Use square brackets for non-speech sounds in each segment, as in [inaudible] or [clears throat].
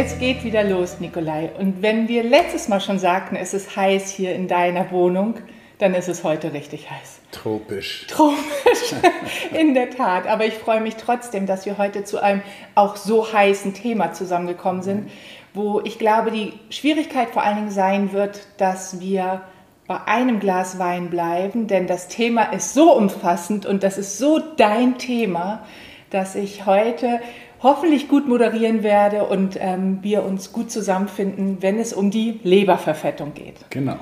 Es geht wieder los, Nikolai. Und wenn wir letztes Mal schon sagten, es ist heiß hier in deiner Wohnung, dann ist es heute richtig heiß. Tropisch. Tropisch, [laughs] in der Tat. Aber ich freue mich trotzdem, dass wir heute zu einem auch so heißen Thema zusammengekommen sind, wo ich glaube, die Schwierigkeit vor allen Dingen sein wird, dass wir bei einem Glas Wein bleiben, denn das Thema ist so umfassend und das ist so dein Thema, dass ich heute hoffentlich gut moderieren werde und ähm, wir uns gut zusammenfinden, wenn es um die Leberverfettung geht. Genau.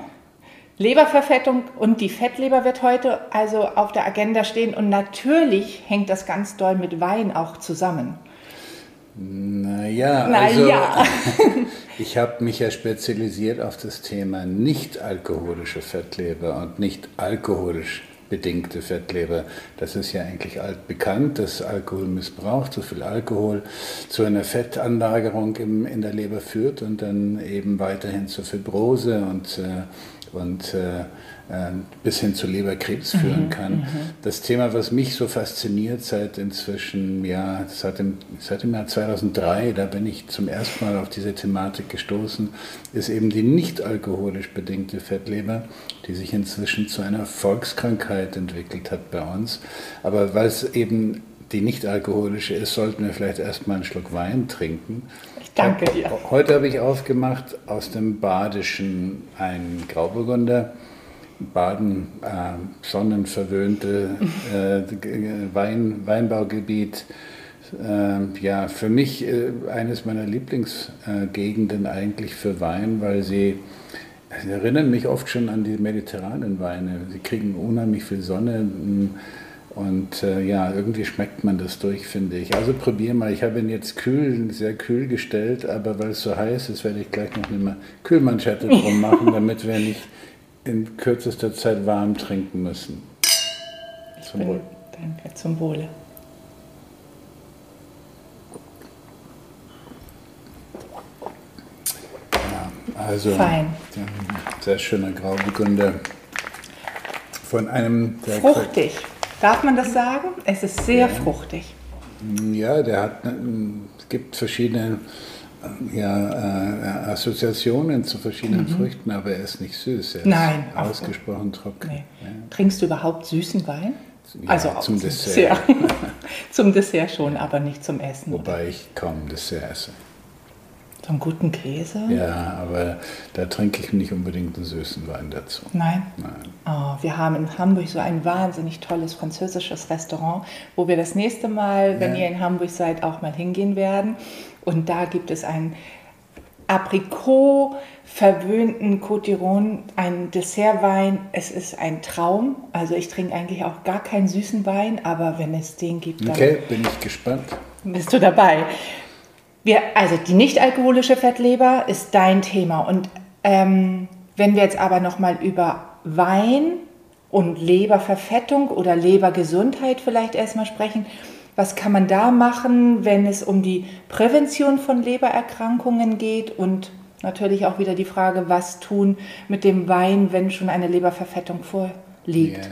Leberverfettung und die Fettleber wird heute also auf der Agenda stehen und natürlich hängt das ganz doll mit Wein auch zusammen. Naja, Na also ja. [laughs] ich habe mich ja spezialisiert auf das Thema nicht alkoholische Fettleber und nicht alkoholisch bedingte Fettleber. Das ist ja eigentlich altbekannt, dass Alkoholmissbrauch, zu viel Alkohol zu einer Fettanlagerung im, in der Leber führt und dann eben weiterhin zur Fibrose und, äh, und äh, äh, bis hin zu Leberkrebs führen kann. Das Thema, was mich so fasziniert seit inzwischen, ja, seit dem, seit dem Jahr 2003, da bin ich zum ersten Mal auf diese Thematik gestoßen, ist eben die nicht alkoholisch bedingte Fettleber, die sich inzwischen zu einer Volkskrankheit entwickelt hat bei uns. Aber weil es eben die nicht alkoholische ist, sollten wir vielleicht erstmal einen Schluck Wein trinken. Ich danke dir. Heute habe ich aufgemacht aus dem Badischen einen Grauburgunder. Baden, äh, sonnenverwöhnte äh, Wein, Weinbaugebiet. Äh, ja, für mich äh, eines meiner Lieblingsgegenden eigentlich für Wein, weil sie, sie erinnern mich oft schon an die mediterranen Weine. Sie kriegen unheimlich viel Sonne. mh, Und äh, ja, irgendwie schmeckt man das durch, finde ich. Also probier mal. Ich habe ihn jetzt kühl, sehr kühl gestellt, aber weil es so heiß ist, werde ich gleich noch eine Kühlmanschette drum machen, damit wir nicht in kürzester Zeit warm trinken müssen. Zum Wohl. Danke, zum Wohle. Also, Fein. ein sehr schöner Grauburgunder von einem der Fruchtig. Darf man das sagen? Es ist sehr Ja. fruchtig. Ja, der hat, es gibt verschiedene ja, äh, Assoziationen zu verschiedenen Früchten, aber er ist nicht süß. Er Mhm. Nein, ist ausgesprochen trocken. Nee. Trinkst du überhaupt süßen Wein? Ja, also auch zum Dessert. [laughs] zum Dessert schon, aber nicht zum Essen. oder? Wobei ich kaum Dessert esse. Zum guten Käse? Ja, aber da trinke ich nicht unbedingt einen süßen Wein dazu. Nein. Nein. Oh, wir haben in Hamburg so ein wahnsinnig tolles französisches Restaurant, wo wir das nächste Mal, wenn Ja. ihr in Hamburg seid, auch mal hingehen werden. Und da gibt es einen Aprikot verwöhnten Cotillon, einen Dessertwein. Es ist ein Traum. Also ich trinke eigentlich auch gar keinen süßen Wein, aber wenn es den gibt, dann Okay, bin ich gespannt. bist du dabei. Wir, also die nicht-alkoholische Fettleber ist dein Thema. Und ähm, wenn wir jetzt aber nochmal über Wein und Leberverfettung oder Lebergesundheit vielleicht erstmal sprechen, was kann man da machen, wenn es um die Prävention von Lebererkrankungen geht und natürlich auch wieder die Frage, was tun mit dem Wein, wenn schon eine Leberverfettung vorliegt? Ja.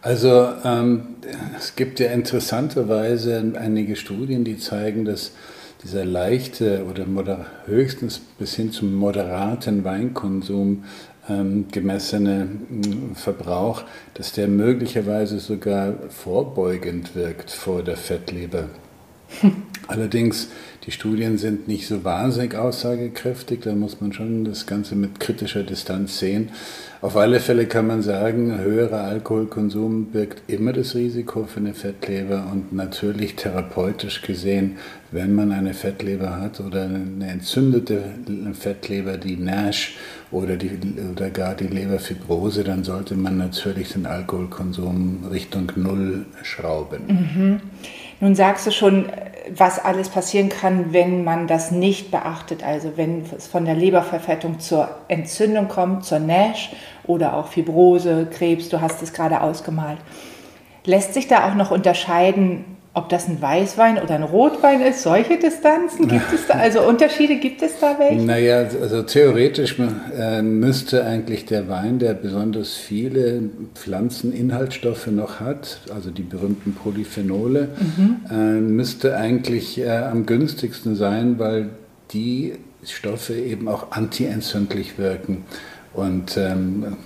Also ähm, es gibt ja interessanterweise einige Studien, die zeigen, dass dieser leichte oder moder höchstens bis hin zum moderaten Weinkonsum ähm, gemessene mh, Verbrauch, dass der möglicherweise sogar vorbeugend wirkt vor der Fettleber. [laughs] Allerdings, die Studien sind nicht so wahnsinnig aussagekräftig, da muss man schon das Ganze mit kritischer Distanz sehen. Auf alle Fälle kann man sagen, höherer Alkoholkonsum birgt immer das Risiko für eine Fettleber und natürlich therapeutisch gesehen, wenn man eine Fettleber hat oder eine entzündete Fettleber, die NASH oder, die, oder gar die Leberfibrose, dann sollte man natürlich den Alkoholkonsum Richtung Null schrauben. Nun sagst du schon, was alles passieren kann, wenn man das nicht beachtet. Also wenn es von der Leberverfettung zur Entzündung kommt, zur NASH oder auch Fibrose, Krebs, du hast es gerade ausgemalt. Lässt sich da auch noch unterscheiden, ob das ein Weißwein oder ein Rotwein ist? Solche Distanzen gibt es da? Also Unterschiede gibt es da welche? Naja, also theoretisch äh, müsste eigentlich der Wein, der besonders viele Pflanzeninhaltsstoffe noch hat, also die berühmten Polyphenole, äh, müsste eigentlich äh, am günstigsten sein, weil die Stoffe eben auch antientzündlich wirken. Und ähm,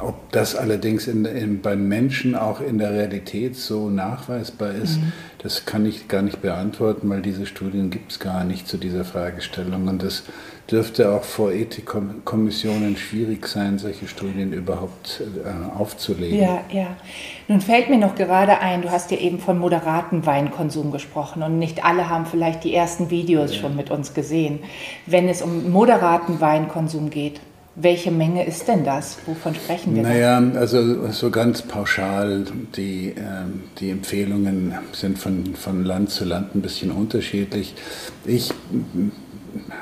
ob das allerdings in, in, beim Menschen auch in der Realität so nachweisbar ist, mhm. das kann ich gar nicht beantworten, weil diese Studien gibt es gar nicht zu dieser Fragestellung. Und das dürfte auch vor Ethikkommissionen schwierig sein, solche Studien überhaupt äh, aufzulegen. Ja, ja. Nun fällt mir noch gerade ein, du hast ja eben von moderatem Weinkonsum gesprochen und nicht alle haben vielleicht die ersten Videos ja. schon mit uns gesehen. Wenn es um moderaten Weinkonsum geht, welche Menge ist denn das? Wovon sprechen wir? Naja, da? also so ganz pauschal, die, ähm, die Empfehlungen sind von, von Land zu Land ein bisschen unterschiedlich. Ich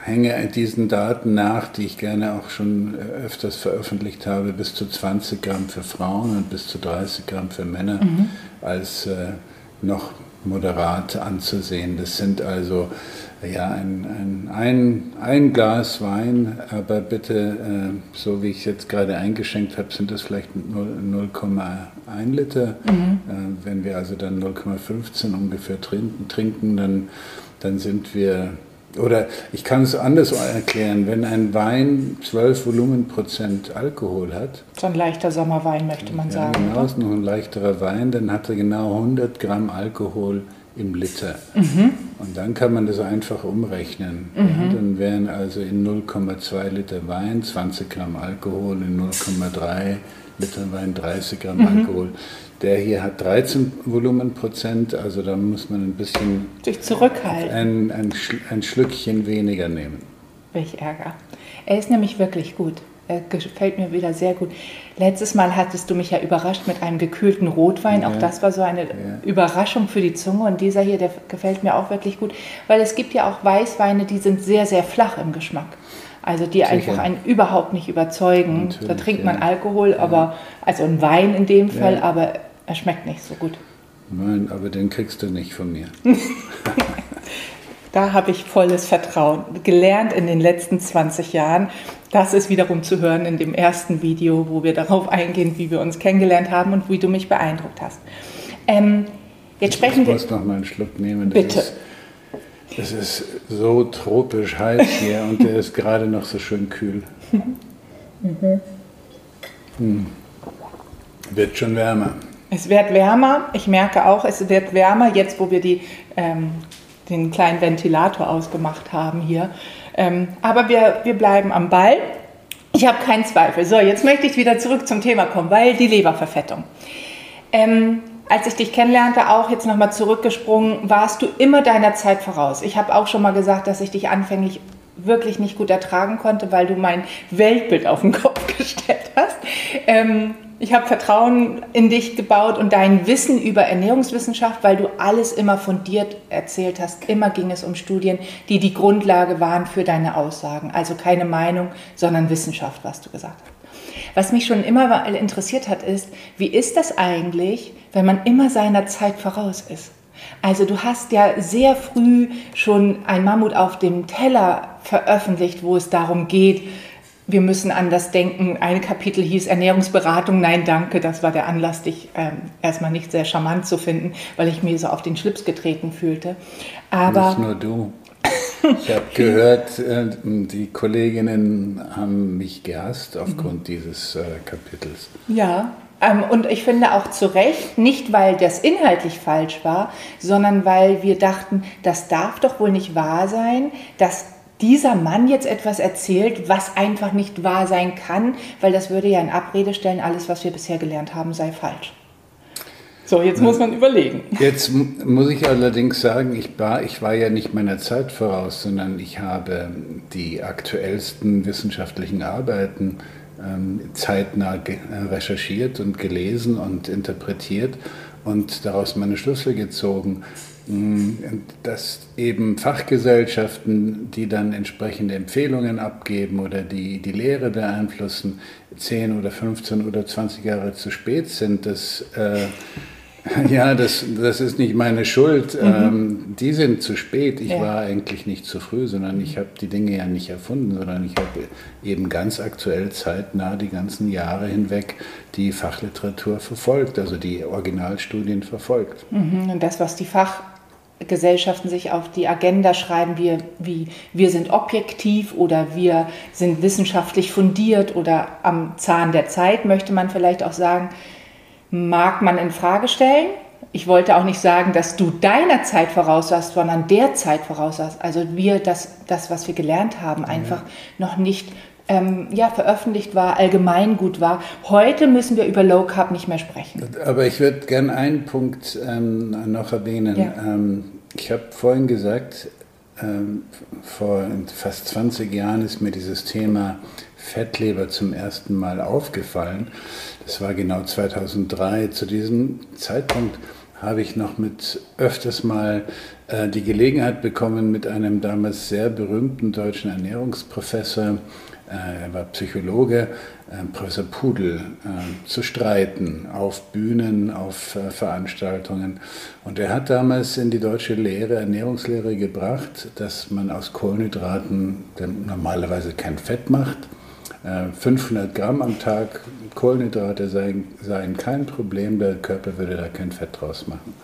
hänge diesen Daten nach, die ich gerne auch schon öfters veröffentlicht habe, bis zu 20 Gramm für Frauen und bis zu 30 Gramm für Männer mhm. als äh, noch moderat anzusehen. Das sind also ja, ein, ein, ein, ein Glas Wein, aber bitte, äh, so wie ich es jetzt gerade eingeschenkt habe, sind das vielleicht 0,1 Liter. Mhm. Äh, wenn wir also dann 0,15 ungefähr trinken, trinken dann, dann sind wir, oder ich kann es anders erklären, wenn ein Wein 12 Volumenprozent Alkohol hat. So ein leichter Sommerwein möchte man ja, sagen. Genau, ist noch ein leichterer Wein, dann hat er genau 100 Gramm Alkohol im Liter. Mhm. Und dann kann man das einfach umrechnen. Mhm. Ja, dann wären also in 0,2 Liter Wein 20 Gramm Alkohol, in 0,3 Liter Wein 30 Gramm mhm. Alkohol. Der hier hat 13 Volumenprozent, also da muss man ein bisschen sich zurückhalten. Ein, ein, ein Schlückchen weniger nehmen. Welch Ärger. Er ist nämlich wirklich gut. Er gefällt mir wieder sehr gut. Letztes Mal hattest du mich ja überrascht mit einem gekühlten Rotwein. Ja. Auch das war so eine ja. Überraschung für die Zunge. Und dieser hier, der gefällt mir auch wirklich gut. Weil es gibt ja auch Weißweine, die sind sehr, sehr flach im Geschmack. Also die Sicher. einfach einen überhaupt nicht überzeugen. Natürlich, da trinkt man Alkohol, aber also ein Wein in dem Fall, aber er schmeckt nicht so gut. Nein, aber den kriegst du nicht von mir. [laughs] da habe ich volles Vertrauen gelernt in den letzten 20 Jahren. Das ist wiederum zu hören in dem ersten Video, wo wir darauf eingehen, wie wir uns kennengelernt haben und wie du mich beeindruckt hast. Ähm, jetzt sprechen ich wir. Ich muss noch mal einen Schluck nehmen. Das Bitte. Ist, es ist so tropisch heiß hier und der ist gerade noch so schön kühl. Mhm. Hm. Wird schon wärmer. Es wird wärmer. Ich merke auch, es wird wärmer, jetzt wo wir die, ähm, den kleinen Ventilator ausgemacht haben hier. Ähm, aber wir, wir bleiben am Ball. Ich habe keinen Zweifel. So, jetzt möchte ich wieder zurück zum Thema kommen, weil die Leberverfettung. Ähm, als ich dich kennenlernte, auch jetzt nochmal zurückgesprungen, warst du immer deiner Zeit voraus. Ich habe auch schon mal gesagt, dass ich dich anfänglich wirklich nicht gut ertragen konnte, weil du mein Weltbild auf den Kopf [laughs] gestellt hast. Ähm, ich habe Vertrauen in dich gebaut und dein Wissen über Ernährungswissenschaft, weil du alles immer fundiert erzählt hast. Immer ging es um Studien, die die Grundlage waren für deine Aussagen. Also keine Meinung, sondern Wissenschaft, was du gesagt hast. Was mich schon immer interessiert hat, ist, wie ist das eigentlich, wenn man immer seiner Zeit voraus ist? Also du hast ja sehr früh schon ein Mammut auf dem Teller veröffentlicht, wo es darum geht, wir müssen anders denken. Ein Kapitel hieß Ernährungsberatung, nein, danke. Das war der Anlass, dich ähm, erstmal nicht sehr charmant zu finden, weil ich mir so auf den Schlips getreten fühlte. Aber nicht nur du. Ich habe gehört, äh, die Kolleginnen haben mich gehasst aufgrund mhm. dieses äh, Kapitels. Ja, ähm, und ich finde auch zu Recht, nicht weil das inhaltlich falsch war, sondern weil wir dachten, das darf doch wohl nicht wahr sein, dass dieser Mann jetzt etwas erzählt, was einfach nicht wahr sein kann, weil das würde ja in Abrede stellen, alles, was wir bisher gelernt haben, sei falsch. So, jetzt muss man überlegen. Jetzt muss ich allerdings sagen, ich war, ich war ja nicht meiner Zeit voraus, sondern ich habe die aktuellsten wissenschaftlichen Arbeiten ähm, zeitnah recherchiert und gelesen und interpretiert und daraus meine Schlüsse gezogen dass eben Fachgesellschaften, die dann entsprechende Empfehlungen abgeben oder die die Lehre beeinflussen, 10 oder 15 oder 20 Jahre zu spät sind, das, äh, [laughs] ja, das, das ist nicht meine Schuld. Mhm. Ähm, die sind zu spät. Ich ja. war eigentlich nicht zu früh, sondern ich habe die Dinge ja nicht erfunden, sondern ich habe eben ganz aktuell zeitnah die ganzen Jahre hinweg die Fachliteratur verfolgt, also die Originalstudien verfolgt. Mhm. Und das, was die Fach Gesellschaften sich auf die Agenda schreiben, wie, wie wir sind objektiv oder wir sind wissenschaftlich fundiert oder am Zahn der Zeit, möchte man vielleicht auch sagen, mag man in Frage stellen. Ich wollte auch nicht sagen, dass du deiner Zeit voraus warst, sondern der Zeit voraus warst. Also wir, das, das was wir gelernt haben, einfach ja. noch nicht ähm, ja, veröffentlicht war, allgemeingut war. Heute müssen wir über Low Carb nicht mehr sprechen. Aber ich würde gerne einen Punkt ähm, noch erwähnen. Ja. Ähm, ich habe vorhin gesagt, ähm, vor fast 20 Jahren ist mir dieses Thema Fettleber zum ersten Mal aufgefallen. Das war genau 2003. Zu diesem Zeitpunkt habe ich noch mit öfters mal äh, die Gelegenheit bekommen, mit einem damals sehr berühmten deutschen Ernährungsprofessor äh, er war Psychologe, äh, Professor Pudel, äh, zu streiten auf Bühnen, auf Veranstaltungen. Und er hat damals in die deutsche Lehre, Ernährungslehre gebracht, dass man aus Kohlenhydraten normalerweise kein Fett macht. 500 Gramm am Tag Kohlenhydrate seien, seien kein Problem, der Körper würde da kein Fett draus machen.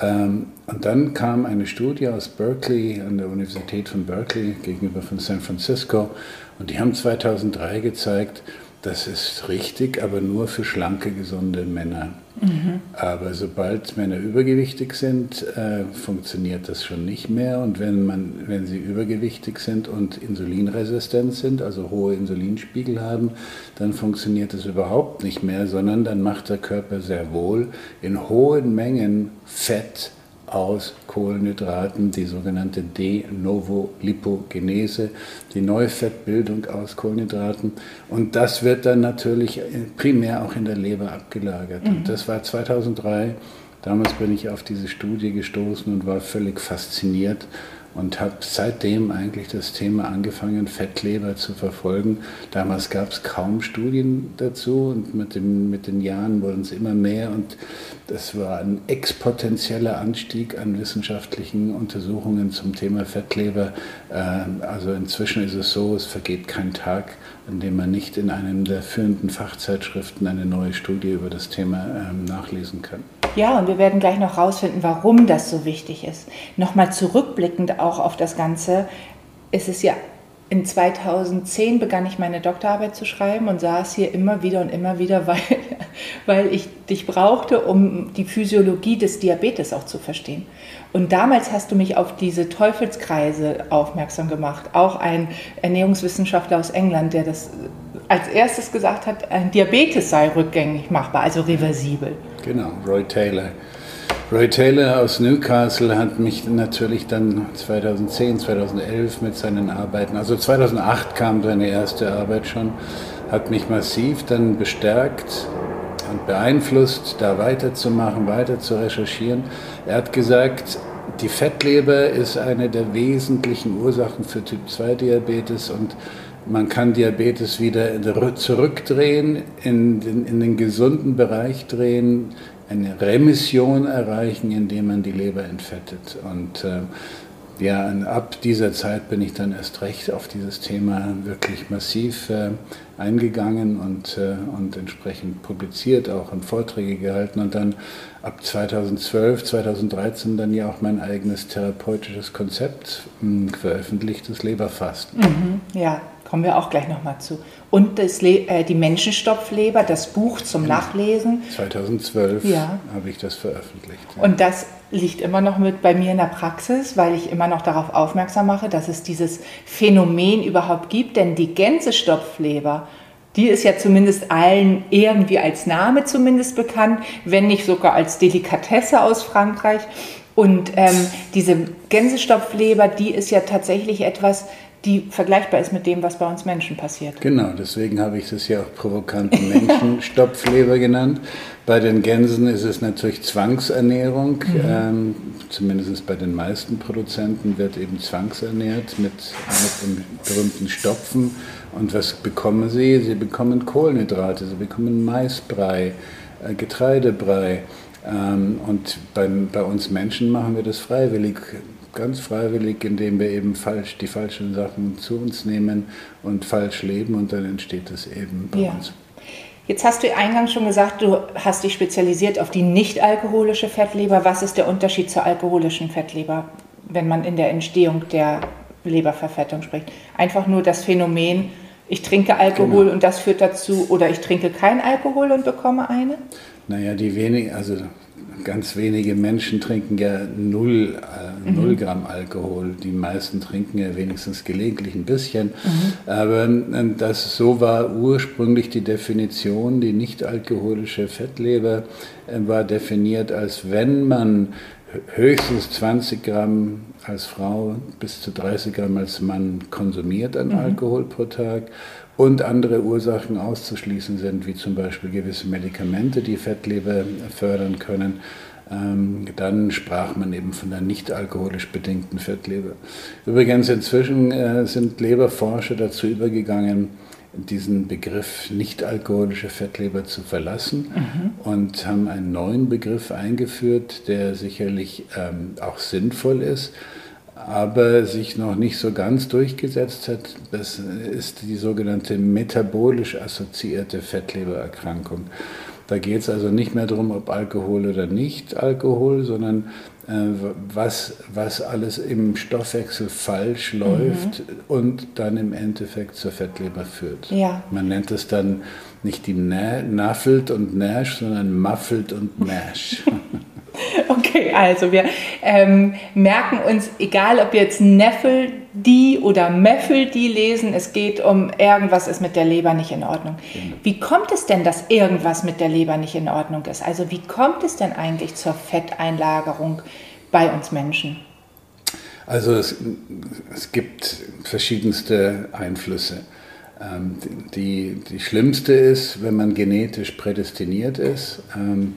Ähm, und dann kam eine Studie aus Berkeley, an der Universität von Berkeley gegenüber von San Francisco, und die haben 2003 gezeigt, das ist richtig, aber nur für schlanke, gesunde Männer. Mhm. Aber sobald Männer übergewichtig sind, äh, funktioniert das schon nicht mehr. Und wenn, man, wenn sie übergewichtig sind und insulinresistent sind, also hohe Insulinspiegel haben, dann funktioniert das überhaupt nicht mehr, sondern dann macht der Körper sehr wohl in hohen Mengen Fett aus Kohlenhydraten, die sogenannte De novo Lipogenese, die Neufettbildung aus Kohlenhydraten. Und das wird dann natürlich primär auch in der Leber abgelagert. Mhm. Und das war 2003. Damals bin ich auf diese Studie gestoßen und war völlig fasziniert und habe seitdem eigentlich das Thema angefangen, Fettleber zu verfolgen. Damals gab es kaum Studien dazu und mit, dem, mit den Jahren wurden es immer mehr und das war ein exponentieller Anstieg an wissenschaftlichen Untersuchungen zum Thema Fettleber. Ähm, also inzwischen ist es so, es vergeht kein Tag, an dem man nicht in einem der führenden Fachzeitschriften eine neue Studie über das Thema ähm, nachlesen kann. Ja, und wir werden gleich noch herausfinden, warum das so wichtig ist. Nochmal zurückblickend auch auf das Ganze, ist es ja in 2010 begann ich meine Doktorarbeit zu schreiben und saß hier immer wieder und immer wieder, [laughs] weil, weil ich dich brauchte, um die Physiologie des Diabetes auch zu verstehen. Und damals hast du mich auf diese Teufelskreise aufmerksam gemacht. Auch ein Ernährungswissenschaftler aus England, der das als erstes gesagt hat, ein Diabetes sei rückgängig machbar, also reversibel. Genau, Roy Taylor. Roy Taylor aus Newcastle hat mich natürlich dann 2010, 2011 mit seinen Arbeiten, also 2008 kam seine erste Arbeit schon, hat mich massiv dann bestärkt und beeinflusst, da weiterzumachen, weiter zu recherchieren. Er hat gesagt, die Fettleber ist eine der wesentlichen Ursachen für Typ-2-Diabetes und man kann Diabetes wieder zurückdrehen, in den, in den gesunden Bereich drehen, eine Remission erreichen, indem man die Leber entfettet. Und äh, ja, ab dieser Zeit bin ich dann erst recht auf dieses Thema wirklich massiv äh, eingegangen und, äh, und entsprechend publiziert auch und Vorträge gehalten und dann ab 2012, 2013 dann ja auch mein eigenes therapeutisches Konzept mh, hm, veröffentlicht, das Leberfasten. Mhm, ja, kommen wir auch gleich nochmal zu. Und das äh, die Menschenstopfleber, das Buch zum genau. Nachlesen. 2012 ja. habe ich das veröffentlicht. Ja. Und das liegt immer noch mit bei mir in der Praxis, weil ich immer noch darauf aufmerksam mache, dass es dieses Phänomen überhaupt gibt. Denn die Gänsestopfleber, die ist ja zumindest allen irgendwie als Name zumindest bekannt, wenn nicht sogar als Delikatesse aus Frankreich. Und ähm, diese Gänsestopfleber, die ist ja tatsächlich etwas, die vergleichbar ist mit dem, was bei uns Menschen passiert. Genau, deswegen habe ich das ja auch provokante [laughs] Menschenstopfleber genannt. Bei den Gänsen ist es natürlich Zwangsernährung. Mhm. Ähm, zumindest bei den meisten Produzenten wird eben zwangsernährt mit, mit dem berühmten Stopfen. Und was bekommen sie? Sie bekommen Kohlenhydrate, sie bekommen Maisbrei, äh, Getreidebrei. Ähm, und beim, bei uns Menschen machen wir das freiwillig ganz freiwillig, indem wir eben falsch die falschen Sachen zu uns nehmen und falsch leben und dann entsteht das eben bei ja. uns. Jetzt hast du eingangs schon gesagt, du hast dich spezialisiert auf die nicht-alkoholische Fettleber. Was ist der Unterschied zur alkoholischen Fettleber, wenn man in der Entstehung der Leberverfettung spricht? Einfach nur das Phänomen, ich trinke Alkohol genau. und das führt dazu, oder ich trinke kein Alkohol und bekomme eine? Naja, die wenigen, also ganz wenige Menschen trinken ja null, äh, mhm. null Gramm Alkohol. Die meisten trinken ja wenigstens gelegentlich ein bisschen. Mhm. Aber äh, das, so war ursprünglich die Definition. Die nicht alkoholische Fettleber äh, war definiert, als wenn man höchstens 20 Gramm als Frau bis zu 30 Gramm als Mann konsumiert an mhm. Alkohol pro Tag und andere Ursachen auszuschließen sind, wie zum Beispiel gewisse Medikamente, die Fettleber fördern können. Ähm, dann sprach man eben von der nicht alkoholisch bedingten Fettleber. Übrigens, inzwischen äh, sind Leberforscher dazu übergegangen, diesen Begriff nicht alkoholische Fettleber zu verlassen mhm. und haben einen neuen Begriff eingeführt, der sicherlich ähm, auch sinnvoll ist aber sich noch nicht so ganz durchgesetzt hat. Das ist die sogenannte metabolisch assoziierte Fettlebererkrankung. Da geht es also nicht mehr darum, ob Alkohol oder nicht Alkohol, sondern äh, was, was alles im Stoffwechsel falsch läuft mhm. und dann im Endeffekt zur Fettleber führt. Ja. Man nennt es dann nicht die Naffelt und Nash, sondern Muffelt und Nash. [laughs] [laughs] Okay, also wir ähm, merken uns, egal ob jetzt Neffel die oder Meffel die lesen, es geht um irgendwas ist mit der Leber nicht in Ordnung. Genau. Wie kommt es denn, dass irgendwas mit der Leber nicht in Ordnung ist? Also wie kommt es denn eigentlich zur Fetteinlagerung bei uns Menschen? Also es, es gibt verschiedenste Einflüsse. Ähm, die, die schlimmste ist, wenn man genetisch prädestiniert ist. Ähm,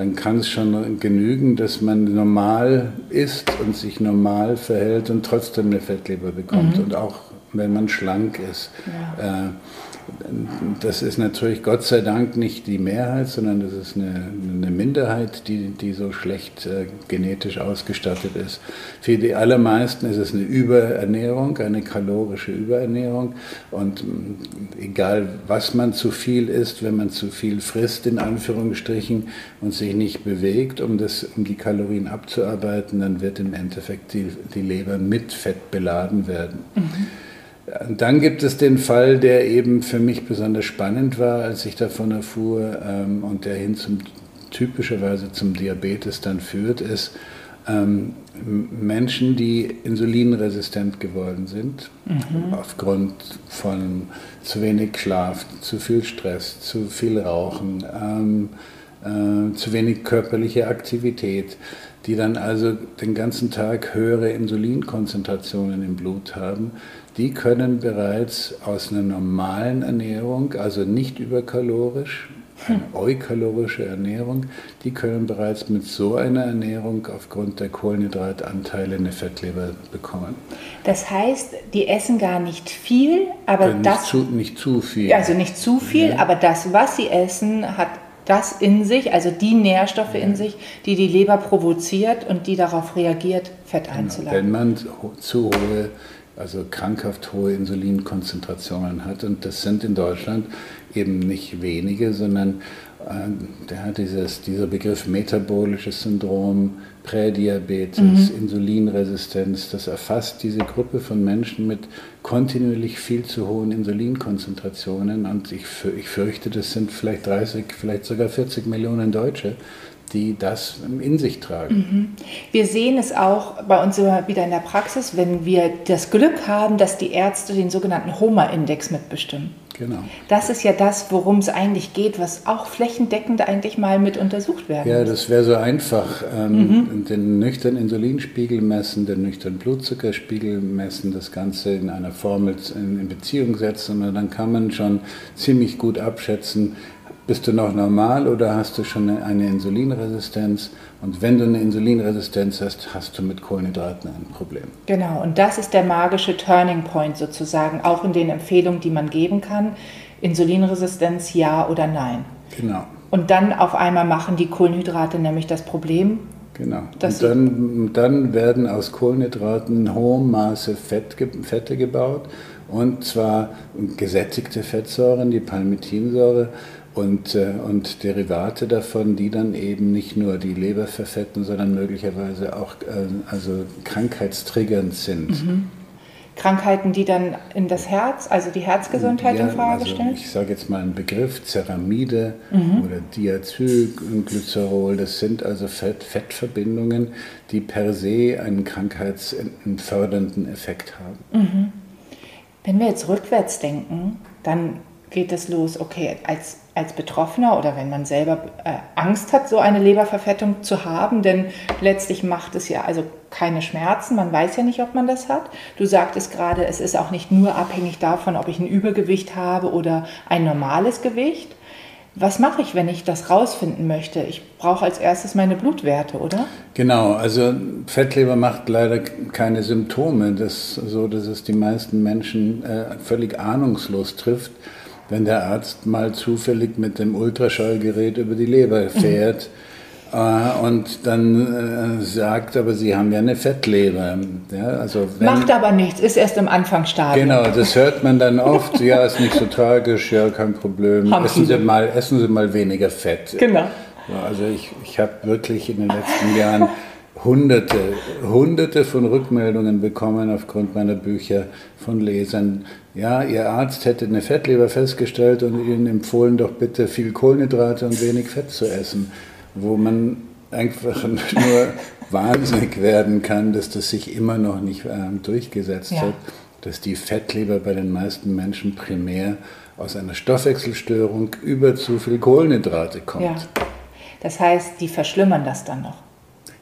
dann kann es schon genügen, dass man normal isst und sich normal verhält und trotzdem eine Fettleber bekommt. Mhm. Und auch wenn man schlank ist. Ja. Äh, das ist natürlich Gott sei Dank nicht die Mehrheit, sondern das ist eine, eine Minderheit, die, die so schlecht äh, genetisch ausgestattet ist. Für die allermeisten ist es eine Überernährung, eine kalorische Überernährung. Und äh, egal, was man zu viel isst, wenn man zu viel frisst, in Anführungsstrichen, und sich nicht bewegt, um, das, um die Kalorien abzuarbeiten, dann wird im Endeffekt die, die Leber mit Fett beladen werden. Mhm. Dann gibt es den Fall, der eben für mich besonders spannend war, als ich davon erfuhr ähm, und der hin zum typischerweise zum Diabetes dann führt, ist ähm, Menschen, die insulinresistent geworden sind, mhm. aufgrund von zu wenig Schlaf, zu viel Stress, zu viel Rauchen, ähm, äh, zu wenig körperliche Aktivität, die dann also den ganzen Tag höhere Insulinkonzentrationen im Blut haben die können bereits aus einer normalen Ernährung, also nicht überkalorisch, eine eukalorische Ernährung, die können bereits mit so einer Ernährung aufgrund der Kohlenhydratanteile eine Fettleber bekommen. Das heißt, die essen gar nicht viel, aber nicht das... Zu, nicht zu viel. Also nicht zu viel, ja. aber das, was sie essen, hat das in sich, also die Nährstoffe ja. in sich, die die Leber provoziert und die darauf reagiert, Fett genau. einzulagern. Wenn man zu hohe also krankhaft hohe Insulinkonzentrationen hat. Und das sind in Deutschland eben nicht wenige, sondern äh, der dieses, dieser Begriff metabolisches Syndrom, Prädiabetes, mhm. Insulinresistenz, das erfasst diese Gruppe von Menschen mit kontinuierlich viel zu hohen Insulinkonzentrationen. Und ich, ich fürchte, das sind vielleicht 30, vielleicht sogar 40 Millionen Deutsche, die das in sich tragen. Mhm. Wir sehen es auch bei uns immer wieder in der Praxis, wenn wir das Glück haben, dass die Ärzte den sogenannten HOMA-Index mitbestimmen. Genau. Das ist ja das, worum es eigentlich geht, was auch flächendeckend eigentlich mal mit untersucht werden Ja, das wäre so einfach. Ähm, mhm. Den nüchternen Insulinspiegel messen, den nüchternen Blutzuckerspiegel messen, das Ganze in einer Formel in Beziehung setzen und dann kann man schon ziemlich gut abschätzen, bist du noch normal oder hast du schon eine Insulinresistenz? Und wenn du eine Insulinresistenz hast, hast du mit Kohlenhydraten ein Problem. Genau, und das ist der magische Turning Point sozusagen, auch in den Empfehlungen, die man geben kann. Insulinresistenz, ja oder nein. Genau. Und dann auf einmal machen die Kohlenhydrate nämlich das Problem. Genau. Und dann, dann werden aus Kohlenhydraten in hohem Maße Fett, Fette gebaut und zwar gesättigte Fettsäuren, die Palmitinsäure und, äh, und Derivate davon, die dann eben nicht nur die Leber verfetten, sondern möglicherweise auch äh, also krankheitstriggernd sind. Mhm. Krankheiten, die dann in das Herz, also die Herzgesundheit ja, in Frage also stellen? Ich sage jetzt mal einen Begriff, Ceramide mhm. oder Diacylglycerol, das sind also Fett, Fettverbindungen, die per se einen krankheitsfördernden Effekt haben. Mhm. Wenn wir jetzt rückwärts denken, dann geht es los, okay, als, als Betroffener oder wenn man selber äh, Angst hat, so eine Leberverfettung zu haben, denn letztlich macht es ja also keine Schmerzen, man weiß ja nicht, ob man das hat. Du sagtest gerade, es ist auch nicht nur abhängig davon, ob ich ein Übergewicht habe oder ein normales Gewicht. Was mache ich, wenn ich das rausfinden möchte? Ich brauche als erstes meine Blutwerte, oder? Genau, also Fettleber macht leider keine Symptome, das so, dass es die meisten Menschen äh, völlig ahnungslos trifft wenn der Arzt mal zufällig mit dem Ultraschallgerät über die Leber fährt äh, und dann äh, sagt, aber Sie haben ja eine Fettleber. Ja, also wenn, Macht aber nichts, ist erst im Anfangsstadium. Genau, das hört man dann [laughs] oft. ja, ist nicht so tragisch, ja, kein Problem. essen Sie, mal, essen Sie mal weniger Fett. Genau. Ja, also ich, ich habe wirklich in den letzten Jahren hunderte, hunderte von Rückmeldungen bekommen aufgrund meiner Bücher von Lesern. Ja, Ihr Arzt hätte eine Fettleber festgestellt und Ihnen empfohlen, doch bitte viel Kohlenhydrate und wenig Fett zu essen, wo man einfach [laughs] nur wahnsinnig werden kann, dass das sich immer noch nicht äh, durchgesetzt ja. hat, dass die Fettleber bei den meisten Menschen primär aus einer Stoffwechselstörung über zu viel Kohlenhydrate kommt. Ja. Das heißt, die verschlimmern das dann noch.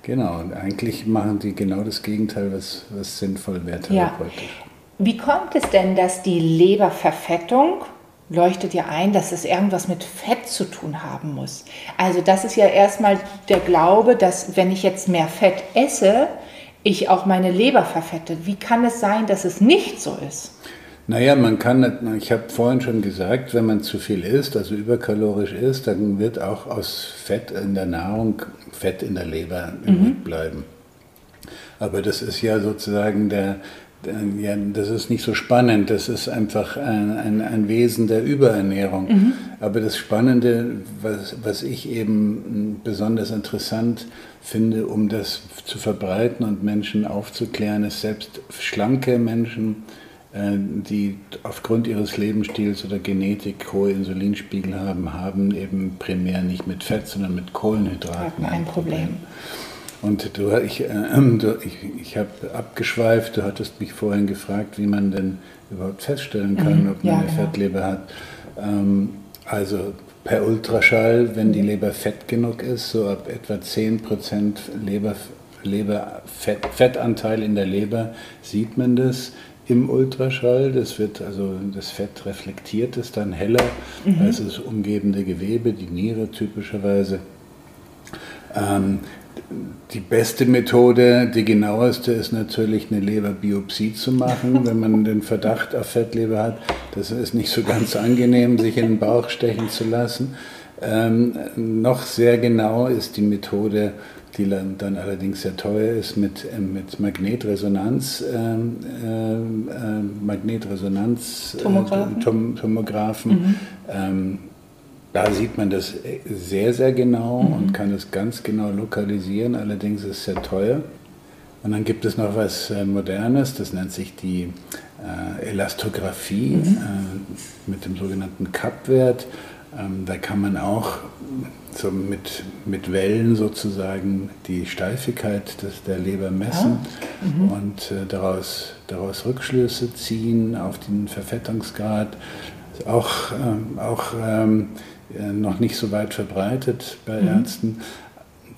Genau, und eigentlich machen die genau das Gegenteil, was, was sinnvoll wäre therapeutisch. Ja. Wie kommt es denn, dass die Leberverfettung leuchtet ja ein, dass es irgendwas mit Fett zu tun haben muss. Also das ist ja erstmal der Glaube, dass wenn ich jetzt mehr Fett esse, ich auch meine Leber verfette. Wie kann es sein, dass es nicht so ist? Naja, man kann, ich habe vorhin schon gesagt, wenn man zu viel isst, also überkalorisch isst, dann wird auch aus Fett in der Nahrung Fett in der Leber mhm. bleiben. Aber das ist ja sozusagen der, ja, das ist nicht so spannend, das ist einfach ein, ein, ein Wesen der Überernährung. Mhm. Aber das Spannende, was, was ich eben besonders interessant finde, um das zu verbreiten und Menschen aufzuklären, ist selbst schlanke Menschen, äh, die aufgrund ihres Lebensstils oder Genetik hohe Insulinspiegel haben, haben eben primär nicht mit Fett, sondern mit Kohlenhydraten ein Problem. Und du, ich, äh, du, ich, ich habe abgeschweift, du hattest mich vorhin gefragt, wie man denn überhaupt feststellen kann, mhm, ob man ja, eine genau. Fettleber hat. Ähm, also per Ultraschall, wenn die Leber fett genug ist, so ab etwa 10% Leber, Leber Fett, Fettanteil in der Leber sieht man das im Ultraschall. Das wird also das Fett reflektiert ist dann heller mhm. als das umgebende Gewebe, die Niere typischerweise. Ähm, die beste Methode, die genaueste, ist natürlich eine Leberbiopsie zu machen, [laughs] wenn man den Verdacht auf Fettleber hat. Das ist nicht so ganz angenehm, sich in den Bauch stechen zu lassen. Ähm, noch sehr genau ist die Methode die dann allerdings sehr teuer ist, mit, äh, mit Magnetresonanz, ähm, ähm, äh, Magnetresonanz Tomographen. Äh, Tom, Tomographen. Mhm. Ähm, da sieht man das sehr, sehr genau mhm. und kann es ganz genau lokalisieren, allerdings ist es sehr teuer. Und dann gibt es noch was äh, Modernes, das nennt sich die äh, Elastographie mhm. äh, mit dem sogenannten Cup-Wert. Ähm, da kann man auch so mit, mit Wellen sozusagen die Steifigkeit des, der Leber messen ah. mhm. und äh, daraus, daraus Rückschlüsse ziehen auf den Verfettungsgrad. Auch, ähm, auch ähm, noch nicht so weit verbreitet bei mhm. Ärzten.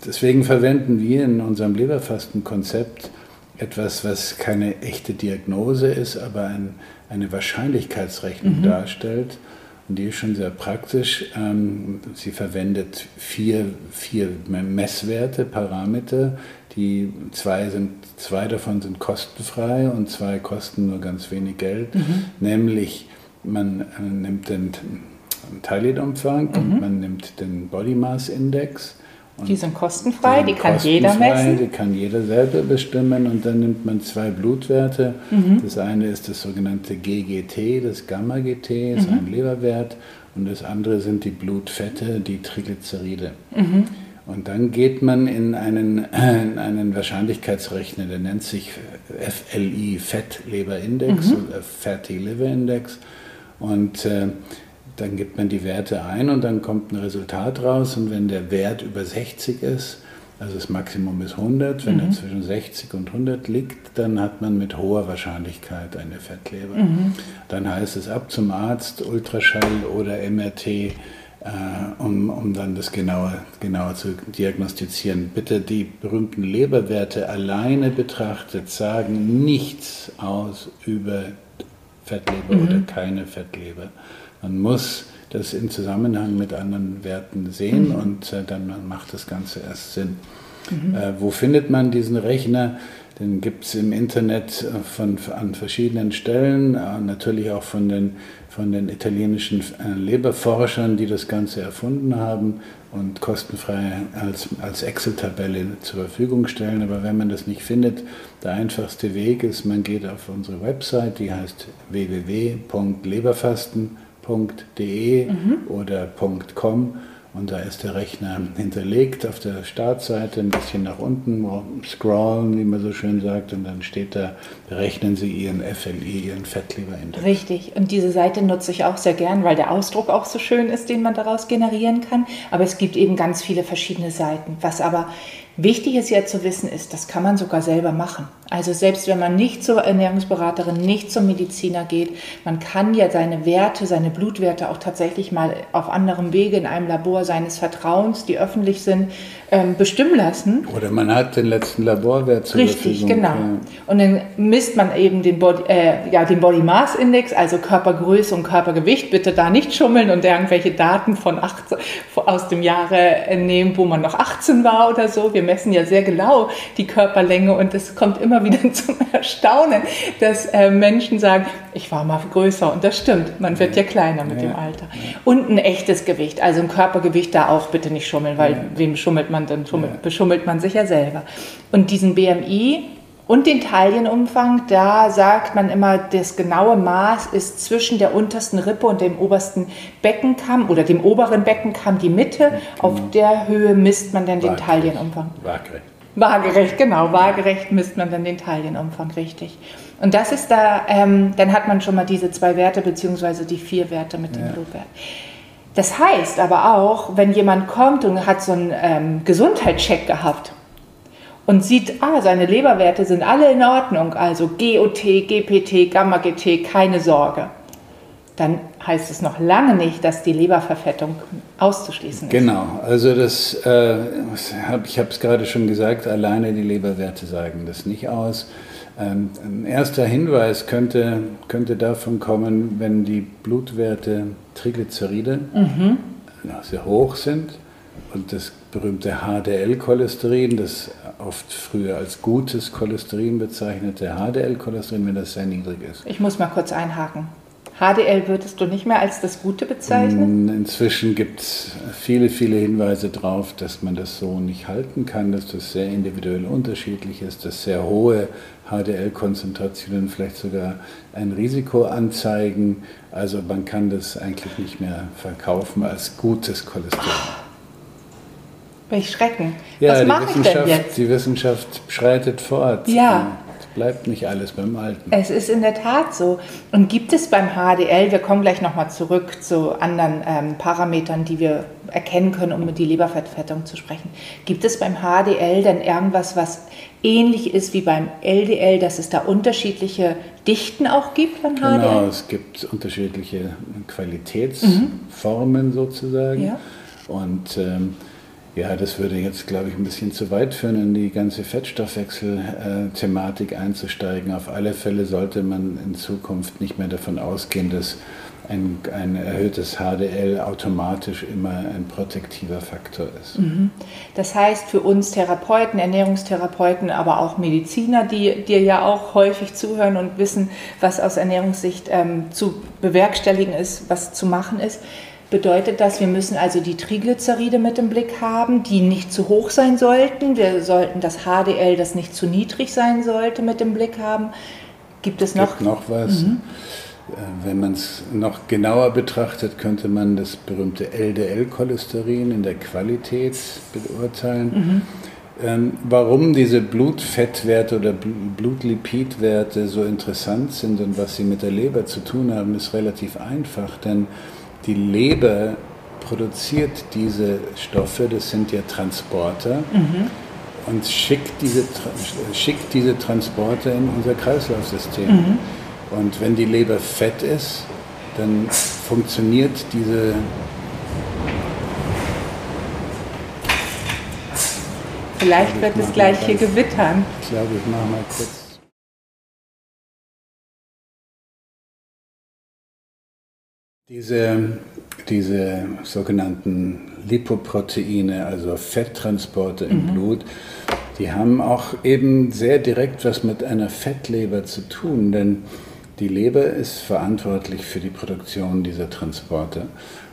Deswegen verwenden wir in unserem Leberfastenkonzept etwas, was keine echte Diagnose ist, aber ein, eine Wahrscheinlichkeitsrechnung mhm. darstellt und die ist schon sehr praktisch. Ähm, sie verwendet vier, vier Messwerte, Parameter. Die zwei, sind, zwei davon sind kostenfrei und zwei kosten nur ganz wenig Geld. Mhm. Nämlich man äh, nimmt den Teillitumfang mhm. und man nimmt den Body Mass Index die sind kostenfrei, die, kann jeder messen. Die kann jeder selber bestimmen und dann nimmt man zwei Blutwerte. Mhm. Das eine ist das sogenannte GGT, das Gamma-GT, ist mhm. ein Leberwert und das andere sind die Blutfette, die Triglyceride. Mhm. Und dann geht man in einen, [clears throat] in einen Wahrscheinlichkeitsrechner, der nennt sich FLI, Fettleberindex mhm. oder Fatty Liver Index. Und äh, dann gibt man die Werte ein und dann kommt ein Resultat raus. Und wenn der Wert über 60 ist, also das Maximum ist 100, wenn mhm. er zwischen 60 und 100 liegt, dann hat man mit hoher Wahrscheinlichkeit eine Fettleber. Mhm. Dann heißt es ab zum Arzt, Ultraschall oder MRT äh, um, um dann das genauer, genauer zu diagnostizieren. Bitte die berühmten Leberwerte alleine betrachtet sagen nichts aus über Fettleber mhm. oder keine Fettleber. Man muss das in Zusammenhang mit anderen Werten sehen mhm. und äh, dann macht das Ganze erst Sinn. Mhm. Äh, wo findet man diesen Rechner? Den gibt es im Internet äh, von, an verschiedenen Stellen, äh, natürlich auch von den von den italienischen äh, Leberforschern, die das Ganze erfunden haben und kostenfrei als, als Excel-Tabelle zur Verfügung stellen. Aber wenn man das nicht findet, der einfachste Weg ist, man geht auf unsere Website, die heißt www.leberfasten.de mhm. oder .com und da ist der Rechner hinterlegt auf der Startseite, ein bisschen nach unten scrollen, wie man so schön sagt, und dann steht da, berechnen Sie Ihren FLI, Ihren Fettleberindex. Richtig, und diese Seite nutze ich auch sehr gern, weil der Ausdruck auch so schön ist, den man daraus generieren kann. Aber es gibt eben ganz viele verschiedene Seiten. Was aber wichtig ist ja zu wissen, ist, das kann man sogar selber machen. Also selbst wenn man nicht zur Ernährungsberaterin, nicht zum Mediziner geht, man kann ja seine Werte, seine Blutwerte auch tatsächlich mal auf anderem Wege in einem Labor seines Vertrauens, die öffentlich sind, ähm, bestimmen lassen. Oder man hat den letzten Laborwert zur Richtig, Verfügung. genau. Ja. Und dann misst man eben den Body, äh, ja, den Body Mass Index, also Körpergröße und Körpergewicht. Bitte da nicht schummeln und irgendwelche Daten von 18, aus dem Jahre nehmen, wo man noch 18 war oder so. Wir messen ja sehr genau die Körperlänge und es kommt immer wieder [laughs] zum Erstaunen, dass äh, Menschen sagen, ich war mal größer und das stimmt. Man wird ja, kleiner mit ja. dem Alter. Und ein echtes Gewicht, also ein Körpergewicht da auch bitte nicht schummeln, weil ja. wem schummelt man, dann schummelt, beschummelt man sich ja selber. Und diesen BMI und den Taillenumfang, da sagt man immer, das genaue Maß ist zwischen der untersten Rippe und dem obersten Beckenkamm oder dem oberen Beckenkamm die Mitte. Genau. Auf der Höhe misst man dann den Taillenumfang. Waagerecht. Waagerecht, genau. Waagerecht misst man dann den Taillenumfang, richtig. Und das ist da, ähm, dann hat man schon mal diese zwei Werte beziehungsweise die vier Werte mit dem ja. Blutwert. Das heißt aber auch, wenn jemand kommt und hat so einen ähm, Gesundheitscheck gehabt und sieht, ah, seine Leberwerte sind alle in Ordnung, also GOT, GPT, Gamma-GT, keine Sorge, dann heißt es noch lange nicht, dass die Leberverfettung auszuschließen ist. Genau, also das, äh, ich habe es gerade schon gesagt, alleine die Leberwerte sagen das nicht aus. Ähm, ein erster Hinweis könnte, könnte davon kommen, wenn die Blutwerte Triglyceride mhm. sehr hoch sind und das berühmte HDL-Cholesterin, das oft früher als gutes Cholesterin bezeichnete HDL-Cholesterin, wenn das sehr niedrig ist. Ich muss mal kurz einhaken. HDL würdest du nicht mehr als das Gute bezeichnen? Inzwischen gibt es viele, viele Hinweise darauf, dass man das so nicht halten kann, dass das sehr individuell unterschiedlich ist, dass sehr hohe HDL-Konzentrationen vielleicht sogar ein Risiko anzeigen. Also man kann das eigentlich nicht mehr verkaufen als gutes Cholesterin. Welch Schrecken. Ja, Was mache ich denn jetzt? Die Wissenschaft schreitet fort. Ja. Es bleibt nicht alles beim Alten. Es ist in der Tat so. Und gibt es beim HDL, wir kommen gleich nochmal zurück zu anderen ähm, Parametern, die wir erkennen können, um die Leberfettfettung zu sprechen. Gibt es beim HDL denn irgendwas, was ähnlich ist wie beim LDL, dass es da unterschiedliche Dichten auch gibt beim HDL? Genau, es gibt unterschiedliche Qualitätsformen mhm. sozusagen. Ja. Und ähm, ja, das würde jetzt, glaube ich, ein bisschen zu weit führen, in die ganze Fettstoffwechsel-Thematik einzusteigen. Auf alle Fälle sollte man in Zukunft nicht mehr davon ausgehen, dass ein, ein erhöhtes HDL automatisch immer ein protektiver Faktor ist. Mhm. Das heißt für uns Therapeuten, Ernährungstherapeuten, aber auch Mediziner, die dir ja auch häufig zuhören und wissen, was aus Ernährungssicht ähm, zu bewerkstelligen ist, was zu machen ist, bedeutet das, wir müssen also die Triglyceride mit im Blick haben, die nicht zu hoch sein sollten. Wir sollten das HDL, das nicht zu niedrig sein sollte, mit im Blick haben. Gibt es noch? Gibt noch was? Mhm. Äh, wenn man es noch genauer betrachtet, könnte man das berühmte LDL-Cholesterin in der Qualität beurteilen. Mhm. Ähm, warum diese Blutfettwerte oder Blutlipidwerte so interessant sind und was sie mit der Leber zu tun haben, ist relativ einfach, denn die Leber produziert diese Stoffe, das sind ja Transporter, mhm. und schickt diese, schickt diese Transporter in unser Kreislaufsystem. Mhm. Und wenn die Leber fett ist, dann funktioniert diese Vielleicht wird es gleich hier gewittern. Ich glaube, ich mache mal kurz. Diese, diese sogenannten Lipoproteine, also Fetttransporter im mhm. Blut, die haben auch eben sehr direkt was mit einer Fettleber zu tun, denn die Leber ist verantwortlich für die Produktion dieser Transporte.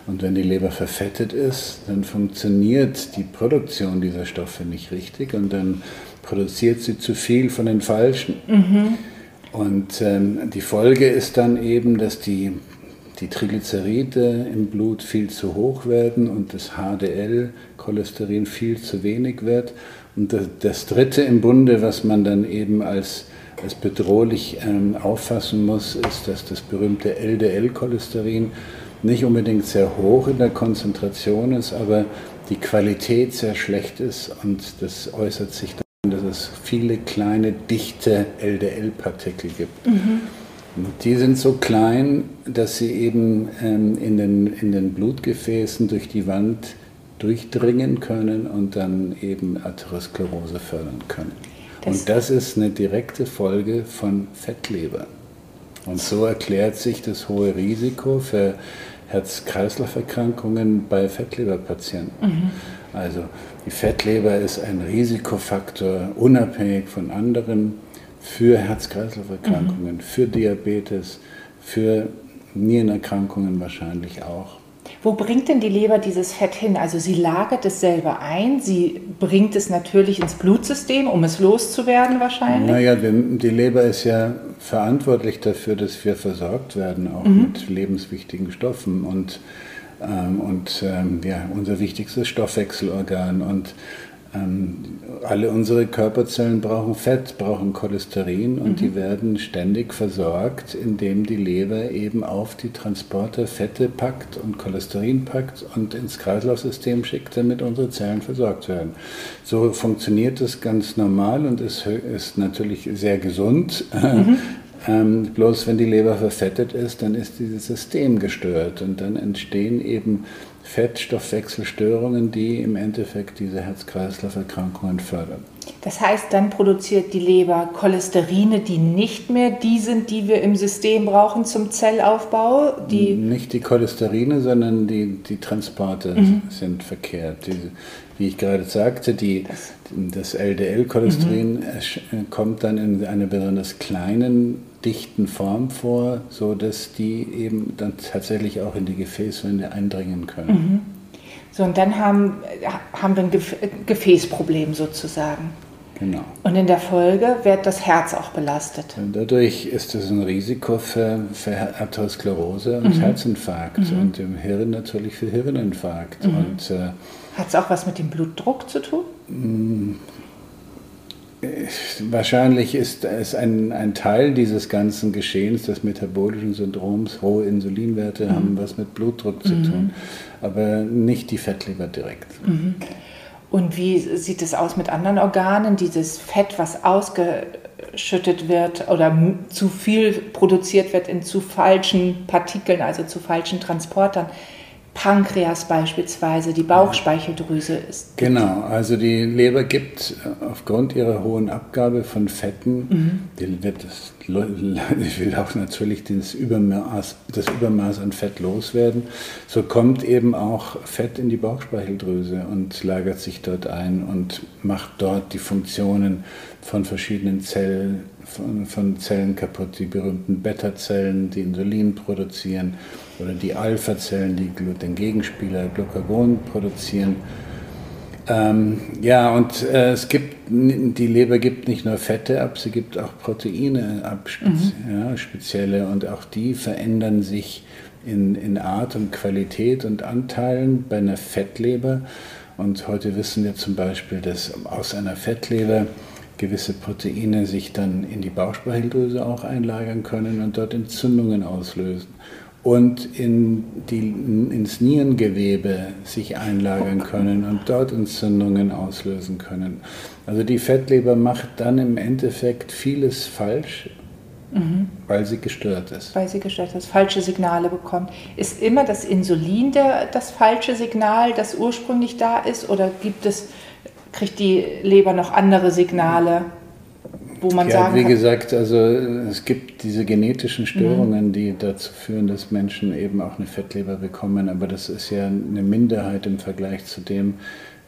Und wenn die Leber verfettet ist, dann funktioniert die Produktion dieser Stoffe nicht richtig und dann produziert sie zu viel von den falschen. Mhm. Und ähm, die Folge ist dann eben, dass die, die Triglyceride im Blut viel zu hoch werden und das HDL-Cholesterin viel zu wenig wird. Und das, Dritte im Bunde, was man dann eben als als bedrohlich ähm, auffassen muss, ist, dass das berühmte LDL-Cholesterin nicht unbedingt sehr hoch in der Konzentration ist, aber die Qualität sehr schlecht ist und das äußert sich dann, dass es viele kleine, dichte LDL-Partikel gibt. Mhm. Die sind so klein, dass sie eben ähm, in, den, in den Blutgefäßen durch die Wand durchdringen können und dann eben Atherosklerose fördern können. Und das ist eine direkte Folge von Fettleber. Und so erklärt sich das hohe Risiko für Herz-Kreislauf-Erkrankungen bei Fettleberpatienten. Mhm. Also die Fettleber ist ein Risikofaktor unabhängig von anderen für Herz-Kreislauf-Erkrankungen, mhm. für Diabetes, für Nierenerkrankungen wahrscheinlich auch. Wo bringt denn die Leber dieses Fett hin? Also sie lagert es selber ein, sie bringt es natürlich ins Blutsystem, um es loszuwerden wahrscheinlich. Naja, die Leber ist ja verantwortlich dafür, dass wir versorgt werden, auch mhm. mit lebenswichtigen Stoffen und, ähm, und ähm, ja, unser wichtigstes Stoffwechselorgan. Und alle unsere Körperzellen brauchen Fett, brauchen Cholesterin und mhm. die werden ständig versorgt, indem die Leber eben auf die Transporter Fette packt und Cholesterin packt und ins Kreislaufsystem schickt, damit unsere Zellen versorgt werden. So funktioniert das ganz normal und ist, ist natürlich sehr gesund. Mhm. [laughs] Ähm, bloß wenn die Leber verfettet ist, dann ist dieses System gestört und dann entstehen eben Fettstoffwechselstörungen, die im Endeffekt diese Herz-Kreislauf-Erkrankungen fördern. Das heißt, dann produziert die Leber Cholesterine, die nicht mehr die sind, die wir im System brauchen zum Zellaufbau? Die nicht die Cholesterine, sondern die, die Transporte mhm. sind verkehrt. Die, wie ich gerade sagte, die, das, das LDL-Cholesterin mhm. kommt dann in einer besonders kleinen dichten Form vor, so dass die eben dann tatsächlich auch in die Gefäßwände eindringen können. Mhm. So, und dann haben, haben wir ein Gefäßproblem sozusagen. Genau. Und in der Folge wird das Herz auch belastet. Und dadurch ist es ein Risiko für, für Atherosklerose und mhm. Herzinfarkt mhm. und im Hirn natürlich für Hirninfarkt. Mhm. äh, Hat es auch was mit dem Blutdruck zu tun? Wahrscheinlich ist es ein, ein Teil dieses ganzen Geschehens des metabolischen Syndroms. Hohe Insulinwerte mhm. haben was mit Blutdruck zu mhm. tun, aber nicht die Fettleber direkt. Mhm. Und wie sieht es aus mit anderen Organen? Dieses Fett, was ausgeschüttet wird oder zu viel produziert wird in zu falschen Partikeln, also zu falschen Transportern, Pankreas beispielsweise, die Bauchspeicheldrüse ist. Genau, also die Leber gibt äh, aufgrund ihrer hohen Abgabe von Fetten, mhm. die wird das, [laughs] ich will auch natürlich das Übermaß, das Übermaß an Fett loswerden. So kommt eben auch Fett in die Bauchspeicheldrüse und lagert sich dort ein und macht dort die Funktionen von verschiedenen Zellen, von, von Zellen kaputt, die berühmten Beta-Zellen, die Insulin produzieren oder die Alpha-Zellen, die den Gegenspieler Glucagon produzieren. Ähm, ja, und äh, es gibt, die Leber gibt nicht nur Fette ab, sie gibt auch Proteine ab, spezi mhm. ja, spezielle, und auch die verändern sich in, in Art und Qualität und Anteilen bei einer Fettleber. Und heute wissen wir zum Beispiel, dass aus einer Fettleber gewisse Proteine sich dann in die Bauchspeicheldrüse auch einlagern können und dort Entzündungen auslösen und in die, ins Nierengewebe sich einlagern können und dort Entzündungen auslösen können. Also die Fettleber macht dann im Endeffekt vieles falsch, mhm. weil sie gestört ist. Weil sie gestört ist, falsche Signale bekommt. Ist immer das Insulin der, das falsche Signal, das ursprünglich da ist, oder gibt es, kriegt die Leber noch andere Signale? wo man ja, sagen wie kann. gesagt, also es gibt diese genetischen Störungen, mhm. die dazu führen, dass Menschen eben auch eine Fettleber bekommen, aber das ist ja eine Minderheit im Vergleich zu dem,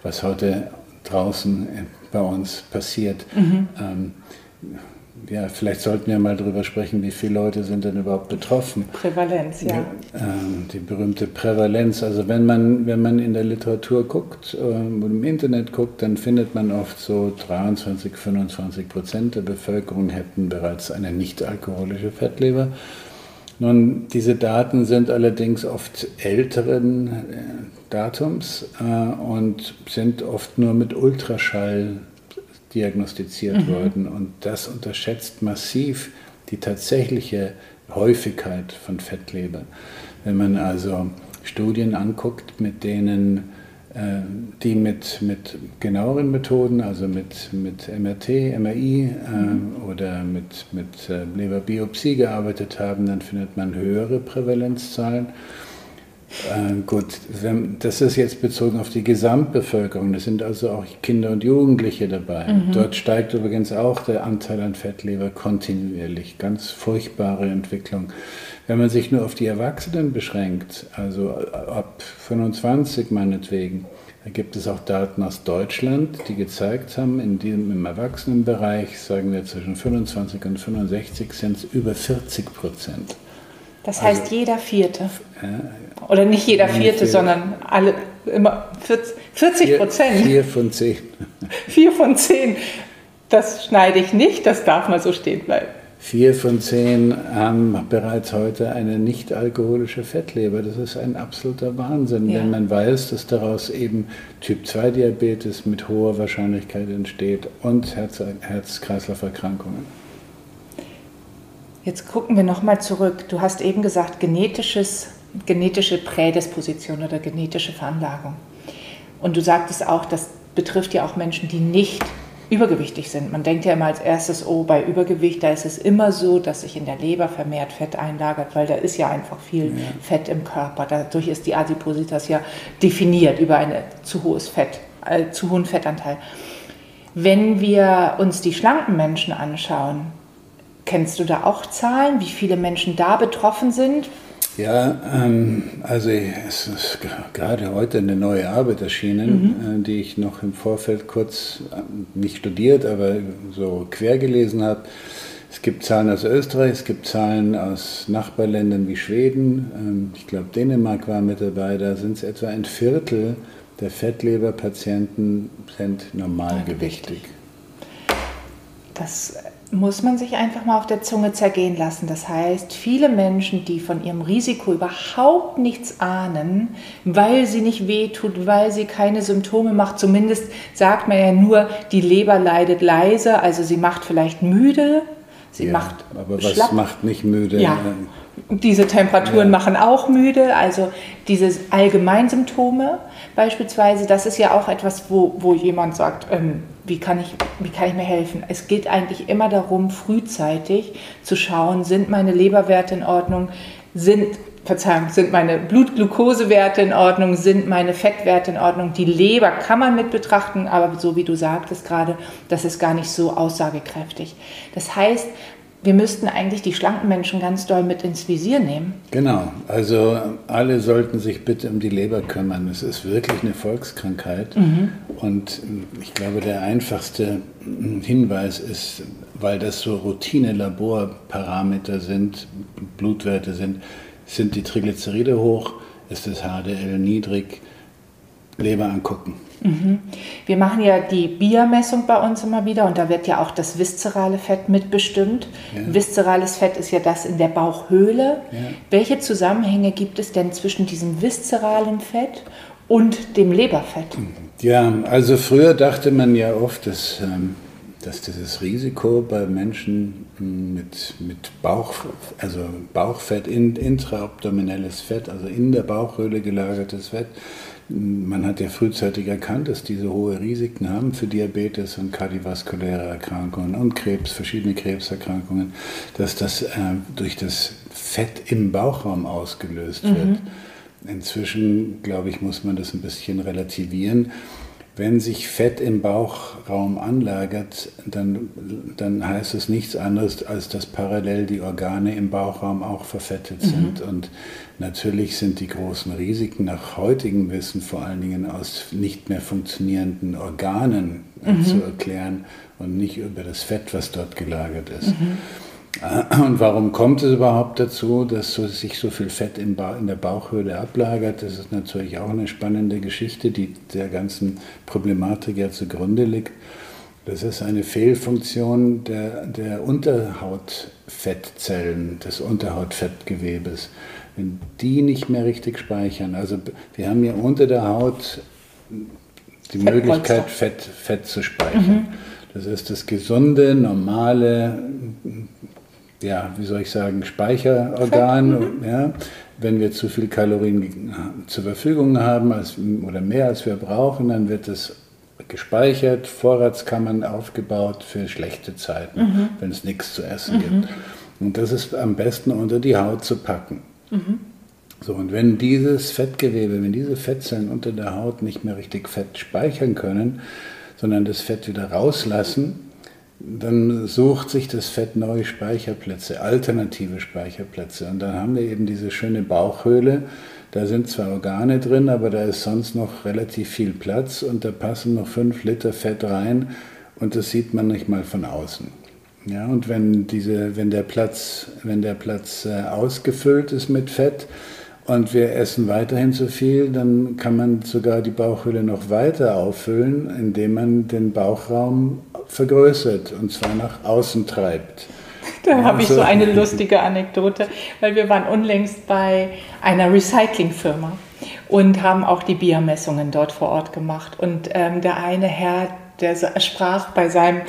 was heute draußen bei uns passiert. Mhm. Ähm, ja, vielleicht sollten wir mal darüber sprechen, wie viele Leute sind denn überhaupt betroffen. Prävalenz, ja. Ähm, die berühmte Prävalenz. Also wenn man, wenn man in der Literatur guckt ähm, und im Internet guckt, dann findet man oft so 23, 25 Prozent der Bevölkerung hätten bereits eine nicht alkoholische Fettleber. Nun, diese Daten sind allerdings oft älteren äh, Datums äh, und sind oft nur mit Ultraschall diagnostiziert mhm. worden. Und das unterschätzt massiv die tatsächliche Häufigkeit von Fettleber. Wenn man also Studien anguckt, mit denen äh, die mit, mit genaueren Methoden, also mit, mit MRT, MRI äh, mhm. oder mit, mit äh, Leberbiopsie gearbeitet haben, dann findet man höhere Prävalenzzahlen. Äh, gut, das ist jetzt bezogen auf die Gesamtbevölkerung. Das sind also auch Kinder und Jugendliche dabei. Mhm. Dort steigt übrigens auch der Anteil an Fettleber kontinuierlich. Ganz furchtbare Entwicklung. Wenn man sich nur auf die Erwachsenen beschränkt, also ab 25 meinetwegen, da gibt es auch Daten aus Deutschland, die gezeigt haben, in diesem, im Erwachsenenbereich, sagen wir zwischen 25 und 65, sind es über 40 Prozent. Das heißt also, jeder Vierte. Ja, Oder nicht jeder Vierte, sondern alle, immer 40 Prozent. Vier, vier von zehn. [laughs] Vier von zehn. Das schneide ich nicht, das darf mal so stehen bleiben. Vier von zehn haben bereits heute eine nicht alkoholische Fettleber. Das ist ein absoluter Wahnsinn, ja. wenn man weiß, dass daraus eben Typ-2-Diabetes mit hoher Wahrscheinlichkeit entsteht und Herz-Kreislauf-Erkrankungen. Jetzt gucken wir nochmal zurück. Du hast eben gesagt, genetisches, genetische Prädisposition oder genetische Veranlagung. Und du sagtest auch, das betrifft ja auch Menschen, die nicht übergewichtig sind. Man denkt ja immer als erstes, oh, bei Übergewicht, da ist es immer so, dass sich in der Leber vermehrt Fett einlagert, weil da ist ja einfach viel ja. Fett im Körper. Dadurch ist die Adipositas ja definiert über einen zu hohes Fett, äh, zu hohen Fettanteil. Wenn wir uns die schlanken Menschen anschauen, Kennst du da auch Zahlen, wie viele Menschen da betroffen sind? Ja, ähm, also es ist gerade heute eine neue Arbeit erschienen, mhm. äh, die ich noch im Vorfeld kurz äh, nicht studiert, aber so quer gelesen habe. Es gibt Zahlen aus Österreich, es gibt Zahlen aus Nachbarländern wie Schweden, ähm, ich glaube Dänemark war mit dabei, da sind es etwa ein Viertel der Fettleberpatienten sind normalgewichtig. Das muss man sich einfach mal auf der Zunge zergehen lassen. Das heißt, viele Menschen, die von ihrem Risiko überhaupt nichts ahnen, weil sie nicht wehtut, weil sie keine Symptome macht, zumindest sagt man ja nur, die Leber leidet leise, also sie macht vielleicht müde, sie ja, macht aber was schlapp. macht nicht müde? Ja. Diese Temperaturen ja. machen auch müde, also diese Allgemeinsymptome beispielsweise, das ist ja auch etwas, wo, wo jemand sagt, ähm, wie kann, ich, wie kann ich mir helfen? Es geht eigentlich immer darum, frühzeitig zu schauen, sind meine Leberwerte in Ordnung, sind, Verzeihung, sind meine Blutglukosewerte in Ordnung, sind meine Fettwerte in Ordnung. Die Leber kann man mit betrachten, aber so wie du sagtest gerade, das ist gar nicht so aussagekräftig. Das heißt, wir müssten eigentlich die schlanken Menschen ganz doll mit ins Visier nehmen. Genau, also alle sollten sich bitte um die Leber kümmern. Es ist wirklich eine Volkskrankheit. Mhm. Und ich glaube, der einfachste Hinweis ist, weil das so Routine-Laborparameter sind, Blutwerte sind, sind die Triglyceride hoch, ist das HDL niedrig, Leber angucken. Mhm. Wir machen ja die Biermessung bei uns immer wieder und da wird ja auch das viszerale Fett mitbestimmt. Ja. Viszerales Fett ist ja das in der Bauchhöhle. Ja. Welche Zusammenhänge gibt es denn zwischen diesem viszeralen Fett und dem Leberfett? Ja, also früher dachte man ja oft, dass, ähm, dass dieses Risiko bei Menschen mit, mit Bauch, also Bauchfett, intraabdominelles Fett, also in der Bauchhöhle gelagertes Fett, man hat ja frühzeitig erkannt, dass diese hohe Risiken haben für Diabetes und kardiovaskuläre Erkrankungen und Krebs, verschiedene Krebserkrankungen, dass das äh, durch das Fett im Bauchraum ausgelöst wird. Mhm. Inzwischen, glaube ich, muss man das ein bisschen relativieren. Wenn sich Fett im Bauchraum anlagert, dann, dann heißt es nichts anderes, als dass parallel die Organe im Bauchraum auch verfettet sind. Mhm. Und natürlich sind die großen Risiken nach heutigem Wissen vor allen Dingen aus nicht mehr funktionierenden Organen mhm. zu erklären und nicht über das Fett, was dort gelagert ist. Mhm. [clears throat] Und warum kommt es überhaupt dazu, dass so, sich so viel Fett in, in, der Bauchhöhle ablagert? Das ist natürlich auch eine spannende Geschichte, die der ganzen Problematik ja zugrunde liegt. Das ist eine Fehlfunktion der, der Unterhautfettzellen, des Unterhautfettgewebes. Wenn die nicht mehr richtig speichern, also wir haben ja unter der Haut die Möglichkeit, Fett, Fett zu speichern. Mhm. Das ist das gesunde, normale ja, wie soll ich sagen, Speicherorgan. Ja, wenn wir zu viel Kalorien zur Verfügung haben als, oder mehr als wir brauchen, dann wird es gespeichert, Vorratskammern aufgebaut für schlechte Zeiten, mhm. wenn es nichts zu essen mhm. gibt. Und das ist am besten unter die Haut zu packen. Mhm. So, und wenn dieses Fettgewebe, wenn diese Fettzellen unter der Haut nicht mehr richtig Fett speichern können, sondern das Fett wieder rauslassen, dann sucht sich das Fett neue Speicherplätze, alternative Speicherplätze. Und dann haben wir eben diese schöne Bauchhöhle. Da sind zwar Organe drin, aber da ist sonst noch relativ viel Platz und da passen noch fünf Liter Fett rein und das sieht man nicht mal von außen. Ja, und wenn, diese, wenn der Platz, wenn der Platz äh, ausgefüllt ist mit Fett, und wir essen weiterhin zu viel, dann kann man sogar die Bauchhöhle noch weiter auffüllen, indem man den Bauchraum vergrößert und zwar nach außen treibt. [laughs] Da also, habe ich so eine [laughs] lustige Anekdote, weil wir waren unlängst bei einer Recyclingfirma und haben auch die Biermessungen dort vor Ort gemacht. Und ähm, der eine Herr, der sprach bei seinem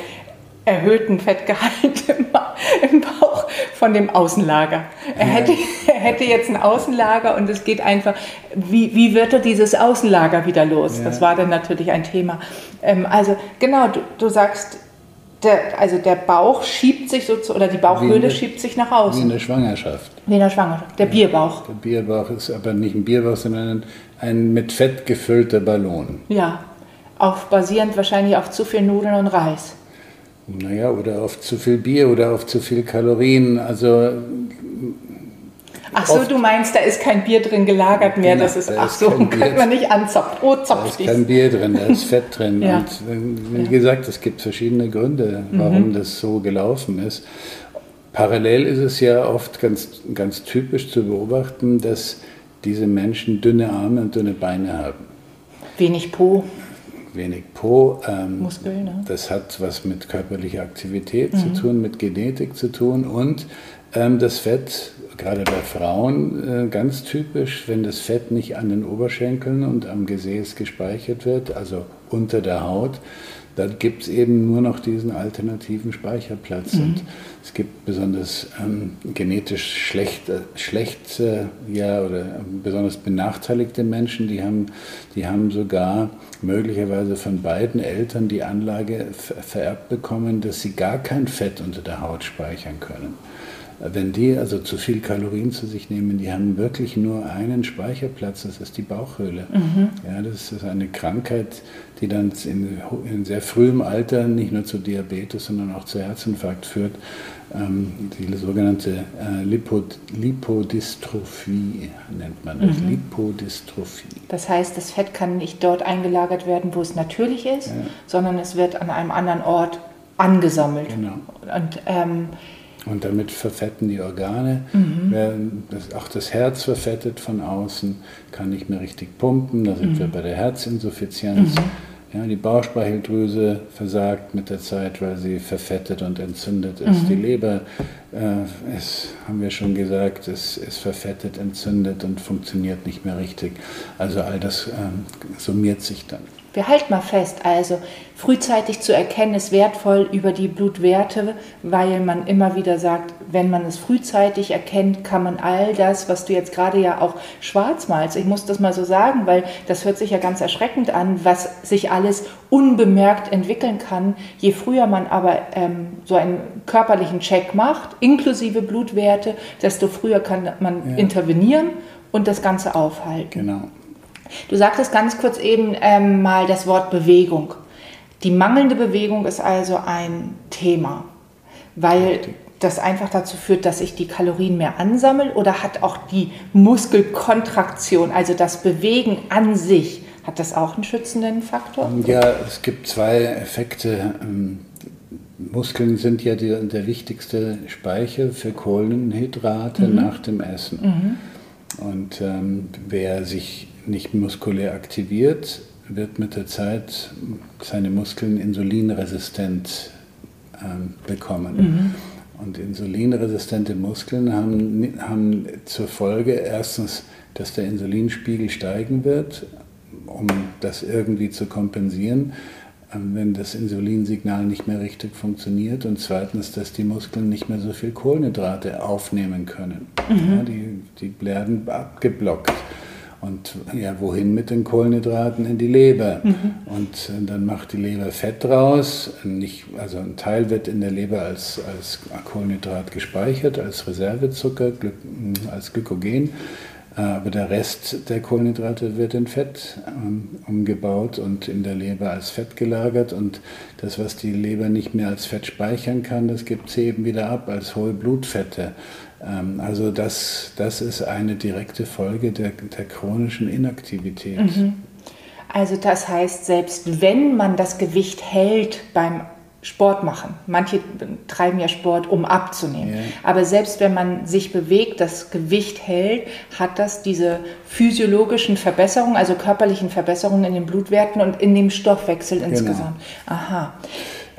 erhöhten Fettgehalt [laughs] im, Bauch von dem Außenlager. Er hätte, er hätte jetzt ein Außenlager und es geht einfach, wie, wie wird er dieses Außenlager wieder los? Ja. Das war dann natürlich ein Thema. Ähm, also genau, du, du sagst, der, also der Bauch schiebt sich so zu, oder die Bauchhöhle eine, schiebt sich nach außen. Wie in der Schwangerschaft. Wie in der Schwangerschaft. Der ja, Bierbauch. Der Bierbauch ist aber nicht ein Bierbauch, sondern ein, mit Fett gefüllter Ballon. Ja, auf, basierend wahrscheinlich auf zu viel Nudeln und Reis. Naja, oder auf zu viel Bier oder auf zu viel Kalorien. Also Ach so, du meinst, da ist kein Bier drin gelagert mehr. Genau, das ist, ach so, [laughs] könnte man nicht anzapfen. Oh, zapf Da ist kein Bier drin, da ist [laughs] Fett drin. ja. Und wie gesagt, es gibt verschiedene Gründe, warum mhm. das so gelaufen ist. Parallel ist es ja oft ganz, ganz typisch zu beobachten, dass diese Menschen dünne Arme und dünne Beine haben. Wenig Po wenig Po. Ähm, Muskeln, ne? Das hat was mit körperlicher Aktivität mhm. zu tun, mit Genetik zu tun und ähm, das Fett, gerade bei Frauen, äh, ganz typisch, wenn das Fett nicht an den Oberschenkeln und am Gesäß gespeichert wird, also unter der Haut, dann gibt es eben nur noch diesen alternativen Speicherplatz. Mhm. Und es gibt besonders ähm, genetisch schlecht, äh, schlecht äh, ja, oder besonders benachteiligte Menschen, die haben, die haben sogar möglicherweise von beiden Eltern die Anlage vererbt bekommen, dass sie gar kein Fett unter der Haut speichern können. Wenn die also zu viel Kalorien zu sich nehmen, die haben wirklich nur einen Speicherplatz, das ist die Bauchhöhle. Mhm. Ja, das ist eine Krankheit, die dann in, in, sehr frühem Alter nicht nur zu Diabetes, sondern auch zu Herzinfarkt führt. Ähm, die sogenannte äh, Lipod Lipodystrophie nennt man das. Mhm. Lipodystrophie. Das heißt, das Fett kann nicht dort eingelagert werden, wo es natürlich ist, ja. sondern es wird an einem anderen Ort angesammelt. Genau. Und ähm, Und damit verfetten die Organe. Mhm. Das, auch das Herz verfettet von außen, kann nicht mehr richtig pumpen. Da sind mhm. wir bei der Herzinsuffizienz. Mhm. Ja, die Bauchspeicheldrüse versagt mit der Zeit, weil sie verfettet und entzündet ist. Mhm. Die Leber, äh, ist, haben wir schon gesagt, ist, ist verfettet, entzündet und funktioniert nicht mehr richtig. Also all das ähm, summiert sich dann. Wir halten mal fest, also frühzeitig zu erkennen ist wertvoll über die Blutwerte, weil man immer wieder sagt, wenn man es frühzeitig erkennt, kann man all das, was du jetzt gerade ja auch schwarz malst, ich muss das mal so sagen, weil das hört sich ja ganz erschreckend an, was sich alles unbemerkt entwickeln kann. Je früher man aber ähm, so einen körperlichen Check macht, inklusive Blutwerte, desto früher kann man ja. intervenieren und das Ganze aufhalten. Genau. Du sagtest ganz kurz eben ähm, mal das Wort Bewegung. Die mangelnde Bewegung ist also ein Thema, weil das einfach dazu führt, dass ich die Kalorien mehr ansammle oder hat auch die Muskelkontraktion, also das Bewegen an sich, hat das auch einen schützenden Faktor? Ja, es gibt zwei Effekte. Ähm, Muskeln sind ja die, der wichtigste Speicher für Kohlenhydrate mhm. nach dem Essen. Mhm. Und ähm, wer sich nicht muskulär aktiviert, wird mit der Zeit seine Muskeln insulinresistent ähm, bekommen. Mhm. Und insulinresistente Muskeln haben, haben zur Folge erstens, dass der Insulinspiegel steigen wird, um das irgendwie zu kompensieren, ähm, wenn das Insulinsignal nicht mehr richtig funktioniert. Und zweitens, dass die Muskeln nicht mehr so viel Kohlenhydrate aufnehmen können. Mhm. Ja, die, die werden abgeblockt. Und ja, wohin mit den Kohlenhydraten? In die Leber. Mhm. Und äh, dann macht die Leber Fett raus. Nicht, also ein Teil wird in der Leber als, als Kohlenhydrat gespeichert, als Reservezucker, als Glykogen. Äh, aber der Rest der Kohlenhydrate wird in Fett ähm, umgebaut und in der Leber als Fett gelagert. Und das, was die Leber nicht mehr als Fett speichern kann, das gibt sie eben wieder ab als hohe Blutfette. Ähm, also das, das ist eine direkte Folge der, der chronischen Inaktivität. Mhm. Also das heißt, selbst wenn man das Gewicht hält beim Sport machen. Manche treiben ja Sport, um abzunehmen. Yeah. Aber selbst wenn man sich bewegt, das Gewicht hält, hat das diese physiologischen Verbesserungen, also körperlichen Verbesserungen in den Blutwerten und in dem Stoffwechsel genau. insgesamt. Aha.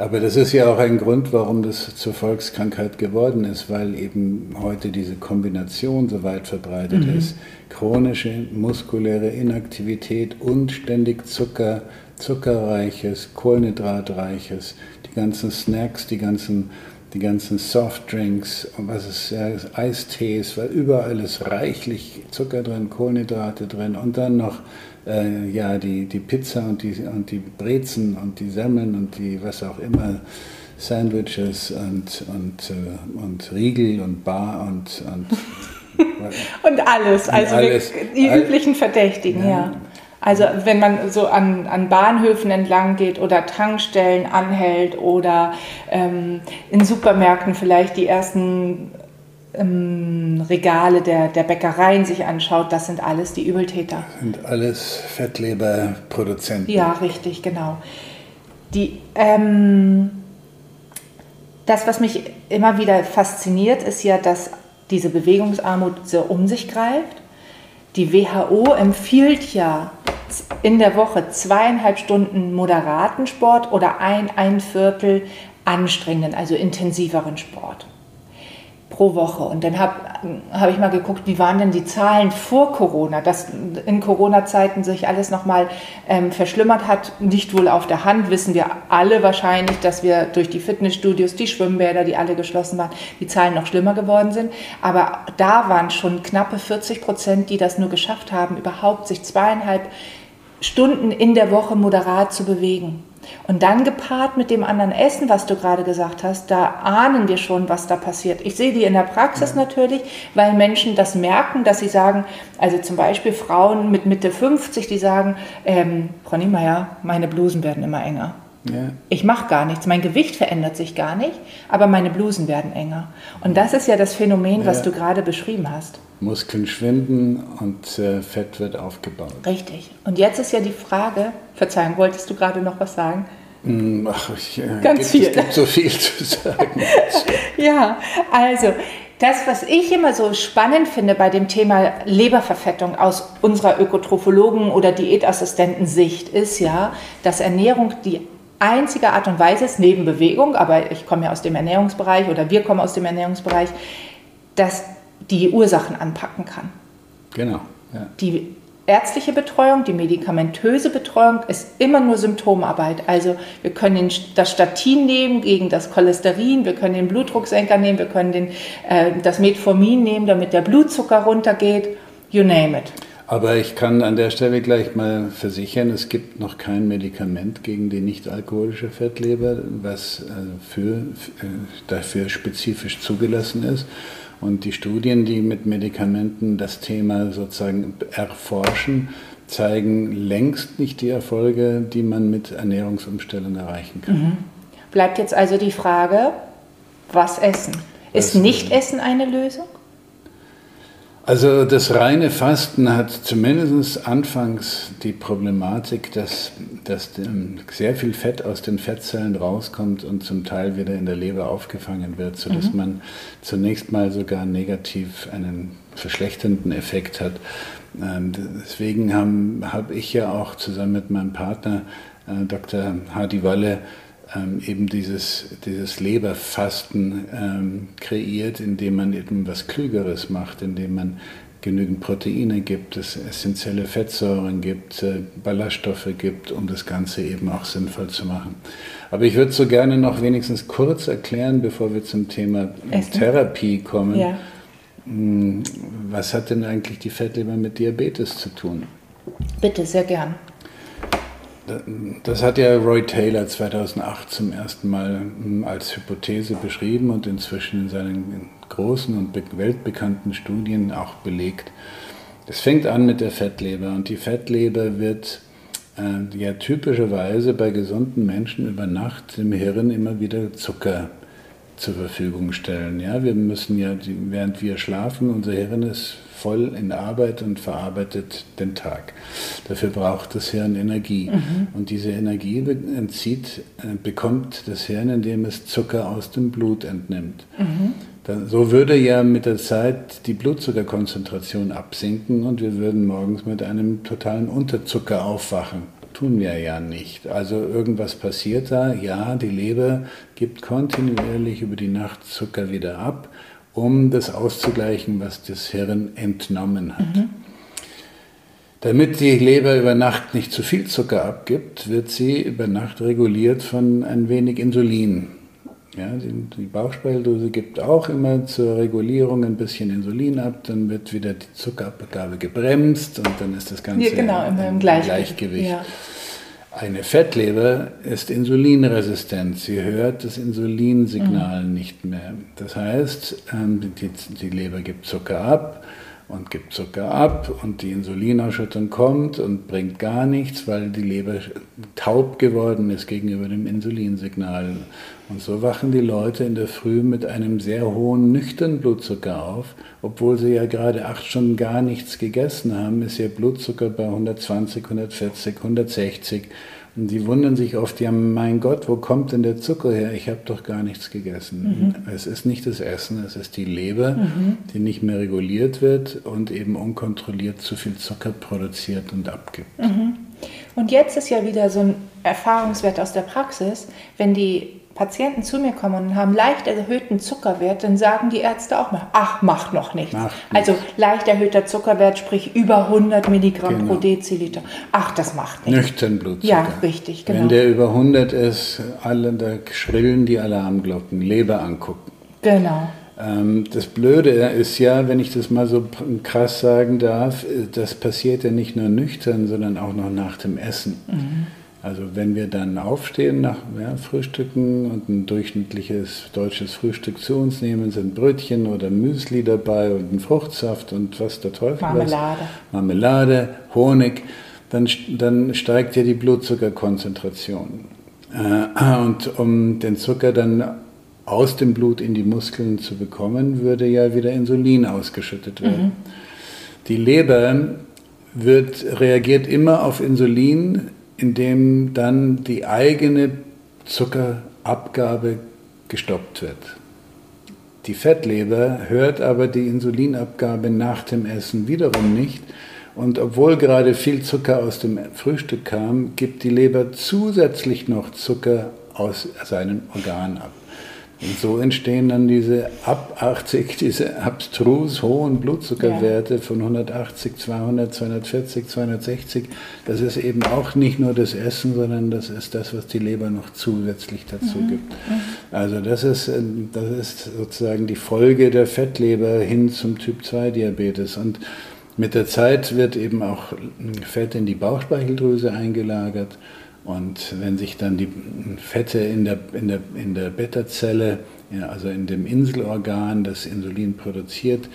Aber das ist ja auch ein Grund, warum das zur Volkskrankheit geworden ist, weil eben heute diese Kombination so weit verbreitet mhm. ist. Chronische muskuläre Inaktivität und ständig Zucker, zuckerreiches, kohlenhydratreiches, die ganzen Snacks, die ganzen, die ganzen Softdrinks und was ist ja, Eistees, weil überall ist reichlich Zucker drin, Kohlenhydrate drin und dann noch äh, ja, die, die Pizza und die, und die Brezen und die Semmeln und die was auch immer, Sandwiches und, und, äh, und Riegel und Bar und. Und, [laughs] und alles, also alles, die all, üblichen Verdächtigen, ja. ja. Also wenn man so an, an Bahnhöfen entlang geht oder Tankstellen anhält oder ähm, in Supermärkten vielleicht die ersten ähm, Regale der, der Bäckereien sich anschaut, das sind alles die Übeltäter. Das sind alles Fettleberproduzenten. Ja, richtig, genau. Die, ähm, das, was mich immer wieder fasziniert, ist ja, dass diese Bewegungsarmut so um sich greift. Die WHO empfiehlt ja in der Woche zweieinhalb Stunden moderaten Sport oder ein, ein Viertel anstrengenden, also intensiveren Sport pro Woche. Und dann habe hab ich mal geguckt, wie waren denn die Zahlen vor Corona, dass in Corona-Zeiten sich alles nochmal ähm, verschlimmert hat. Nicht wohl auf der Hand, wissen wir alle wahrscheinlich, dass wir durch die Fitnessstudios, die Schwimmbäder, die alle geschlossen waren, die Zahlen noch schlimmer geworden sind. Aber da waren schon knappe 40 Prozent, die das nur geschafft haben, überhaupt sich zweieinhalb Stunden in der Woche moderat zu bewegen. Und dann gepaart mit dem anderen Essen, was du gerade gesagt hast, da ahnen wir schon, was da passiert. Ich sehe die in der Praxis natürlich, weil Menschen das merken, dass sie sagen, also zum Beispiel Frauen mit Mitte 50, die sagen, ähm, Frau Niemeyer, meine Blusen werden immer enger. Ja. Ich mache gar nichts, mein Gewicht verändert sich gar nicht, aber meine Blusen werden enger. Und das ist ja das Phänomen, was du gerade beschrieben hast. Muskeln schwinden und äh, Fett wird aufgebaut. Richtig. Und jetzt ist ja die Frage, Verzeihung, wolltest du gerade noch was sagen? Hm, ach, ich, äh, Ganz gibt, viel. Es gibt so viel zu sagen. [laughs] ja, also das, was ich immer so spannend finde bei dem Thema Leberverfettung aus unserer Ökotrophologen- oder Diätassistentensicht, ist ja, dass Ernährung die einzige Art und Weise ist, neben Bewegung, aber ich komme ja aus dem Ernährungsbereich oder wir kommen aus dem Ernährungsbereich, dass die Ursachen anpacken kann. Genau. Ja. Die ärztliche Betreuung, die medikamentöse Betreuung ist immer nur Symptomarbeit. Also wir können das Statin nehmen gegen das Cholesterin, wir können den Blutdrucksenker nehmen, wir können den, äh, das Metformin nehmen, damit der Blutzucker runtergeht. You name it. Aber ich kann an der Stelle gleich mal versichern, es gibt noch kein Medikament gegen die nicht-alkoholische Fettleber, was äh, für, äh, dafür spezifisch zugelassen ist. Und die Studien, die mit Medikamenten das Thema sozusagen erforschen, zeigen längst nicht die Erfolge, die man mit Ernährungsumstellung erreichen kann. Mhm. Bleibt jetzt also die Frage, was essen? Ist Nicht-Essen eine Lösung? Also das reine Fasten hat zumindest anfangs die Problematik, dass, dass sehr viel Fett aus den Fettzellen rauskommt und zum Teil wieder in der Leber aufgefangen wird, sodass mhm. man zunächst mal sogar negativ einen verschlechternden Effekt hat. Ähm, deswegen habe hab ich ja auch zusammen mit meinem Partner äh, Dr. Hardy Walle ähm, eben dieses, dieses Leberfasten ähm, kreiert, indem man eben was Klügeres macht, indem man genügend Proteine gibt, es essentielle Fettsäuren gibt, äh, Ballaststoffe gibt, um das Ganze eben auch sinnvoll zu machen. Aber ich würde so gerne noch wenigstens kurz erklären, bevor wir zum Thema Essen? Therapie kommen. Ja. Hm, was hat denn eigentlich die Fettleber mit Diabetes zu tun? Bitte, sehr gern. Das hat ja Roy Taylor 2008 zum ersten Mal hm, als Hypothese beschrieben und inzwischen in seinen großen und weltbekannten Studien auch belegt. Es fängt an mit der Fettleber und die Fettleber wird äh, ja typischerweise bei gesunden Menschen über Nacht im Hirn immer wieder Zucker zur Verfügung stellen. Ja, wir müssen ja, während wir schlafen, unser Hirn ist voll in Arbeit und verarbeitet den Tag. Dafür braucht das Hirn Energie. Mhm. Und diese Energie entzieht, äh, bekommt das Hirn, indem es Zucker aus dem Blut entnimmt. Mhm. so würde ja mit der Zeit die Blutzuckerkonzentration absinken und wir würden morgens mit einem totalen Unterzucker aufwachen. Tun wir ja nicht. Also irgendwas passiert da. Ja, die Leber gibt kontinuierlich über die Nacht Zucker wieder ab um das auszugleichen, was das Hirn entnommen hat. Mhm. Damit die Leber über Nacht nicht zu viel Zucker abgibt, wird sie über Nacht reguliert von ein wenig Insulin. Ja, die, Bauchspeicheldrüse gibt auch immer zur Regulierung ein bisschen Insulin ab, dann wird wieder die Zuckerabgabe gebremst und dann ist das Ganze ja, genau, im, im Gleichgewicht. Gleichgewicht. Ja. Eine Fettleber ist insulinresistent. Sie hört das Insulinsignal mhm. nicht mehr. Das heißt, ähm, die, die, Leber gibt Zucker ab und gibt Zucker ab und die Insulinausschüttung kommt und bringt gar nichts, weil die Leber taub geworden ist gegenüber dem Insulinsignal. Und so wachen die Leute in der Früh mit einem sehr hohen nüchternen Blutzucker auf. Obwohl sie ja gerade acht Stunden gar nichts gegessen haben, ist ihr Blutzucker bei 120, 140, 160 und die wundern sich oft, ja mein Gott, wo kommt denn der Zucker her? Ich habe doch gar nichts gegessen. Mhm. Es ist nicht das Essen, es ist die Leber, mhm. die nicht mehr reguliert wird und eben unkontrolliert zu viel Zucker produziert und abgibt. Mhm. Und jetzt ist ja wieder so ein Erfahrungswert aus der Praxis, wenn die Patienten zu mir kommen und haben leicht erhöhten Zuckerwert, dann sagen die Ärzte auch mal, ach, macht noch nichts. Macht also leicht erhöhter Zuckerwert, sprich über 100 Milligramm genau. pro Deziliter. Ach, das macht nichts. Nüchtern Blutzucker. Ja, richtig, genau. Wenn der über 100 ist, alle, da schrillen die Alarmglocken. Leber angucken. Genau. Ähm, das Blöde ist ja, wenn ich das mal so krass sagen darf, das passiert ja nicht nur nüchtern, sondern auch noch nach dem Essen. Mhm. Also wenn wir dann aufstehen nach ja, Frühstücken und ein durchschnittliches deutsches Frühstück zu uns nehmen, sind Brötchen oder Müsli dabei und ein Fruchtsaft und was der Teufel Marmelade. Was, Marmelade, Honig, dann, dann steigt ja die Blutzuckerkonzentration. Äh, und um den Zucker dann aus dem Blut in die Muskeln zu bekommen, würde ja wieder Insulin ausgeschüttet werden. Mhm. Die Leber wird, reagiert immer auf Insulin indem dann die eigene Zuckerabgabe gestoppt wird. Die Fettleber hört aber die Insulinabgabe nach dem Essen wiederum nicht. Und obwohl gerade viel Zucker aus dem Frühstück kam, gibt die Leber zusätzlich noch Zucker aus seinen Organen ab. Und so entstehen dann diese ab 80, diese abstrus hohen Blutzuckerwerte ja. von 180, 200, 240, 260. Das ist eben auch nicht nur das Essen, sondern das ist das, was die Leber noch zusätzlich dazu mhm. gibt. Mhm. Also das ist, äh, das ist sozusagen die Folge der Fettleber hin zum Typ 2 Diabetes. Und mit der Zeit wird eben auch Fett in die Bauchspeicheldrüse eingelagert. Und wenn sich dann die Fette in der, in der, in der Beta-Zelle, also in dem Inselorgan, das Insulin produziert,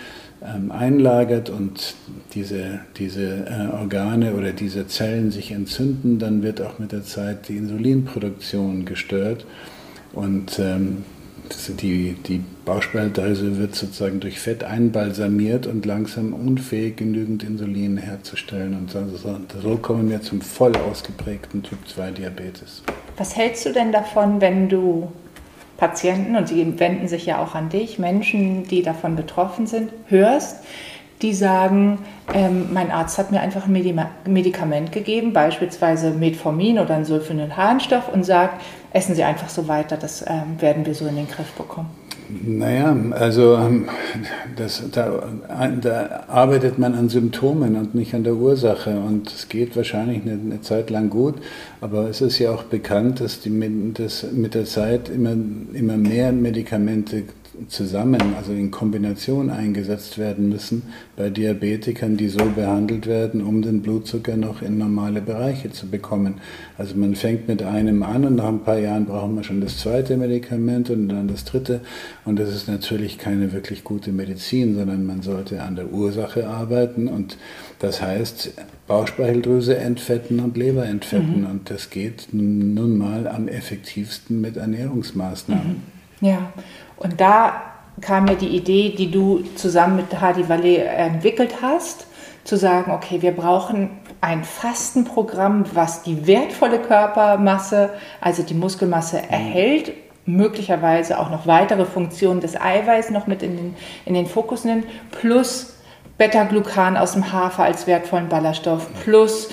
ähm, einlagert und diese, diese äh, Organe oder diese Zellen sich entzünden, dann wird auch mit der Zeit die Insulinproduktion gestört. Und ähm, die, die Bauchspeicheldrüse wird sozusagen durch Fett einbalsamiert und langsam unfähig, genügend Insulin herzustellen. Und so, so kommen wir zum voll ausgeprägten Typ 2 Diabetes. Was hältst du denn davon, wenn du Patienten, und sie wenden sich ja auch an dich, Menschen, die davon betroffen sind, hörst, die sagen, ähm, mein Arzt hat mir einfach ein Medikament gegeben, beispielsweise Metformin oder einen Sulfonylharnstoff und sagt, essen Sie einfach so weiter, das ähm, werden wir so in den Griff bekommen. Naja, also ähm, das, da, da, arbeitet man an Symptomen und nicht an der Ursache. Und es geht wahrscheinlich eine, eine, Zeit lang gut, aber es ist ja auch bekannt, dass, die, dass mit der Zeit immer, immer mehr Medikamente zusammen, also in Kombination eingesetzt werden müssen bei Diabetikern, die so behandelt werden, um den Blutzucker noch in normale Bereiche zu bekommen. Also man fängt mit einem an und nach ein paar Jahren brauchen wir schon das zweite Medikament und dann das dritte. Und das ist natürlich keine wirklich gute Medizin, sondern man sollte an der Ursache arbeiten und das heißt Bauchspeicheldrüse entfetten und Leber entfetten. Mhm. Und das geht nun mal am effektivsten mit Ernährungsmaßnahmen. Mhm. Ja, und da kam mir die Idee, die du zusammen mit Hadi Valet entwickelt hast, zu sagen, okay, wir brauchen ein Fastenprogramm, was die wertvolle Körpermasse, also die Muskelmasse mhm. erhält, möglicherweise auch noch weitere Funktionen des Eiweiß noch mit in den, in den Fokus nimmt, plus Beta-Glucan aus dem Hafer als wertvollen Ballaststoff, plus äh,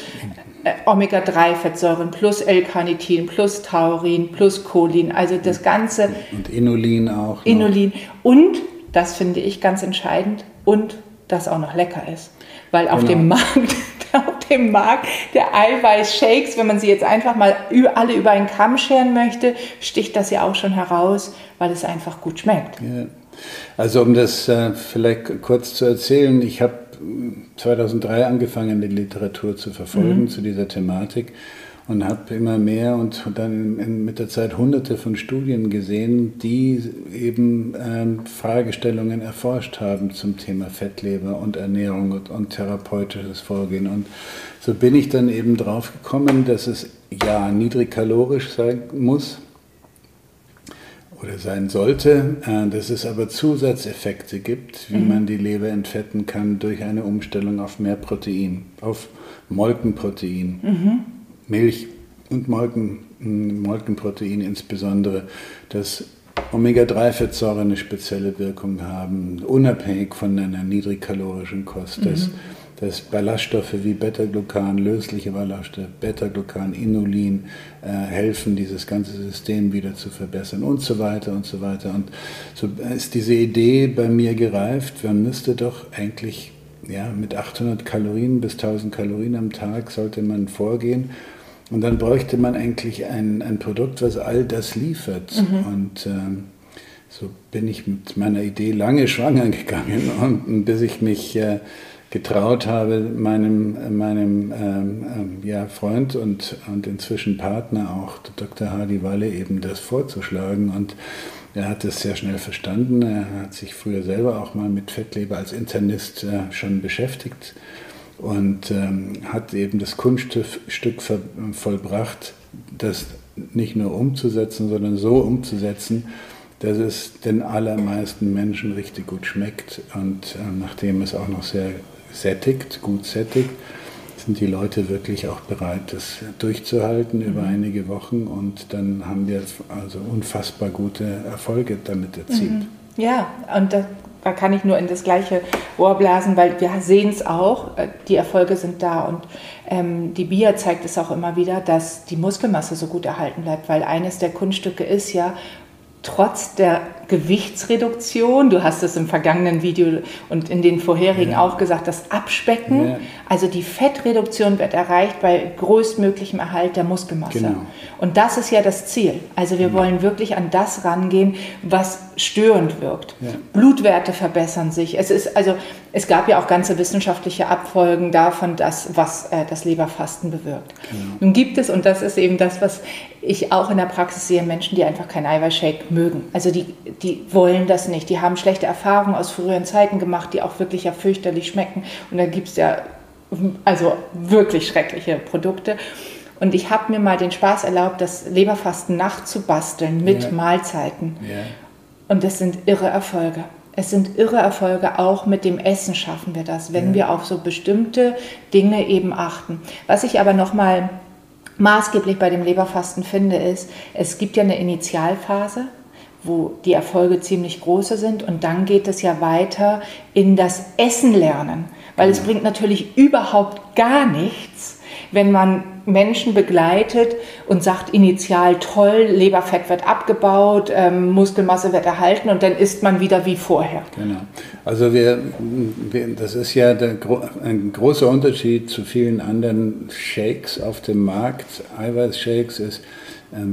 Omega-3-Fettsäuren plus L-Carnitin plus Taurin plus Cholin, also das Ganze. Und Inulin auch. Noch. Inulin. Und, das finde ich ganz entscheidend, und das auch noch lecker ist. Weil auf genau. dem Markt, [laughs] auf dem Markt der Eiweiß-Shakes, wenn man sie jetzt einfach mal alle über einen Kamm scheren möchte, sticht das ja auch schon heraus, weil es einfach gut schmeckt. Ja. Also um das äh, vielleicht kurz zu erzählen, ich habe 2003 angefangen, die Literatur zu verfolgen mhm. zu dieser Thematik und habe immer mehr und dann mit der Zeit hunderte von Studien gesehen, die eben ähm, Fragestellungen erforscht haben zum Thema Fettleber und Ernährung und, und therapeutisches Vorgehen. Und so bin ich dann eben drauf gekommen, dass es ja niedrigkalorisch sein muss, oder sein sollte, äh, dass es aber Zusatzeffekte gibt, wie mhm. man die Leber entfetten kann durch eine Umstellung auf mehr Protein, auf Molkenprotein, mhm. Milch und Molken, Molkenprotein insbesondere, dass Omega-3-Fettsäuren eine spezielle Wirkung haben, unabhängig von einer niedrigkalorischen Kost. Mhm dass Ballaststoffe wie Beta-Glucan, lösliche Ballaststoffe, Beta-Glucan, Inulin äh, helfen, dieses ganze System wieder zu verbessern und so weiter und so weiter. Und so ist diese Idee bei mir gereift, man müsste doch eigentlich ja, mit 800 Kalorien bis 1000 Kalorien am Tag sollte man vorgehen. Und dann bräuchte man eigentlich ein, ein Produkt, was all das liefert. Mhm. Und ähm, so bin ich mit meiner Idee lange schwanger gegangen [laughs] und bis ich mich äh, getraut habe, meinem, meinem ähm, ähm, ja, Freund und, und inzwischen Partner auch, Dr. Hardy Walle, eben das vorzuschlagen. Und er hat es sehr schnell verstanden. Er hat sich früher selber auch mal mit Fettleber als Internist äh, schon beschäftigt und ähm, hat eben das Kunststück vollbracht, das nicht nur umzusetzen, sondern so umzusetzen, dass es den allermeisten Menschen richtig gut schmeckt und äh, nachdem es auch noch sehr sättigt, gut sättigt, sind die Leute wirklich auch bereit, das durchzuhalten mhm. über einige Wochen und dann haben wir also unfassbar gute Erfolge damit erzielt. Mhm. Ja, und da, da, kann ich nur in das gleiche Ohr blasen, weil wir sehen es auch, äh, die Erfolge sind da und ähm, die BIA zeigt es auch immer wieder, dass die Muskelmasse so gut erhalten bleibt, weil eines der Kunststücke ist ja, trotz der Gewichtsreduktion, du hast es im vergangenen Video und in den vorherigen ja. auch gesagt, das Abspecken, ja. also die Fettreduktion wird erreicht bei größtmöglichem Erhalt der Muskelmasse. Genau. Und das ist ja das Ziel. Also wir ja. wollen wirklich an das rangehen, was störend wirkt. Blutwerte verbessern sich. Es ist also es gab ja auch ganze wissenschaftliche Abfolgen davon, dass, was äh, das Leberfasten bewirkt. Genau. Nun gibt es, und das ist eben das, was ich auch in der Praxis sehe, Menschen, die einfach keinen Eiweißshake mögen. Also die, die wollen das nicht. Die haben schlechte Erfahrungen aus früheren Zeiten gemacht, die auch wirklich ja fürchterlich schmecken. Und da gibt es ja also wirklich schreckliche Produkte. Und ich habe mir mal den Spaß erlaubt, das Leberfasten nachzubasteln mit ja. Mahlzeiten. Ja. Und das sind irre Erfolge. Es sind irre Erfolge, auch mit dem Essen schaffen wir das, wenn ja. wir auf so bestimmte Dinge eben achten. Was ich aber nochmal maßgeblich bei dem Leberfasten finde, ist, es gibt ja eine Initialphase, wo die Erfolge ziemlich große sind und dann geht es ja weiter in das Essen lernen, weil es bringt natürlich überhaupt gar nichts, wenn man Menschen begleitet und sagt initial toll, Leberfett wird abgebaut, ähm, Muskelmasse wird erhalten und dann isst man wieder wie vorher. Genau. Also wir, wir das ist ja der, ein großer Unterschied zu vielen anderen Shakes auf dem Markt. Eiweißshakes ist,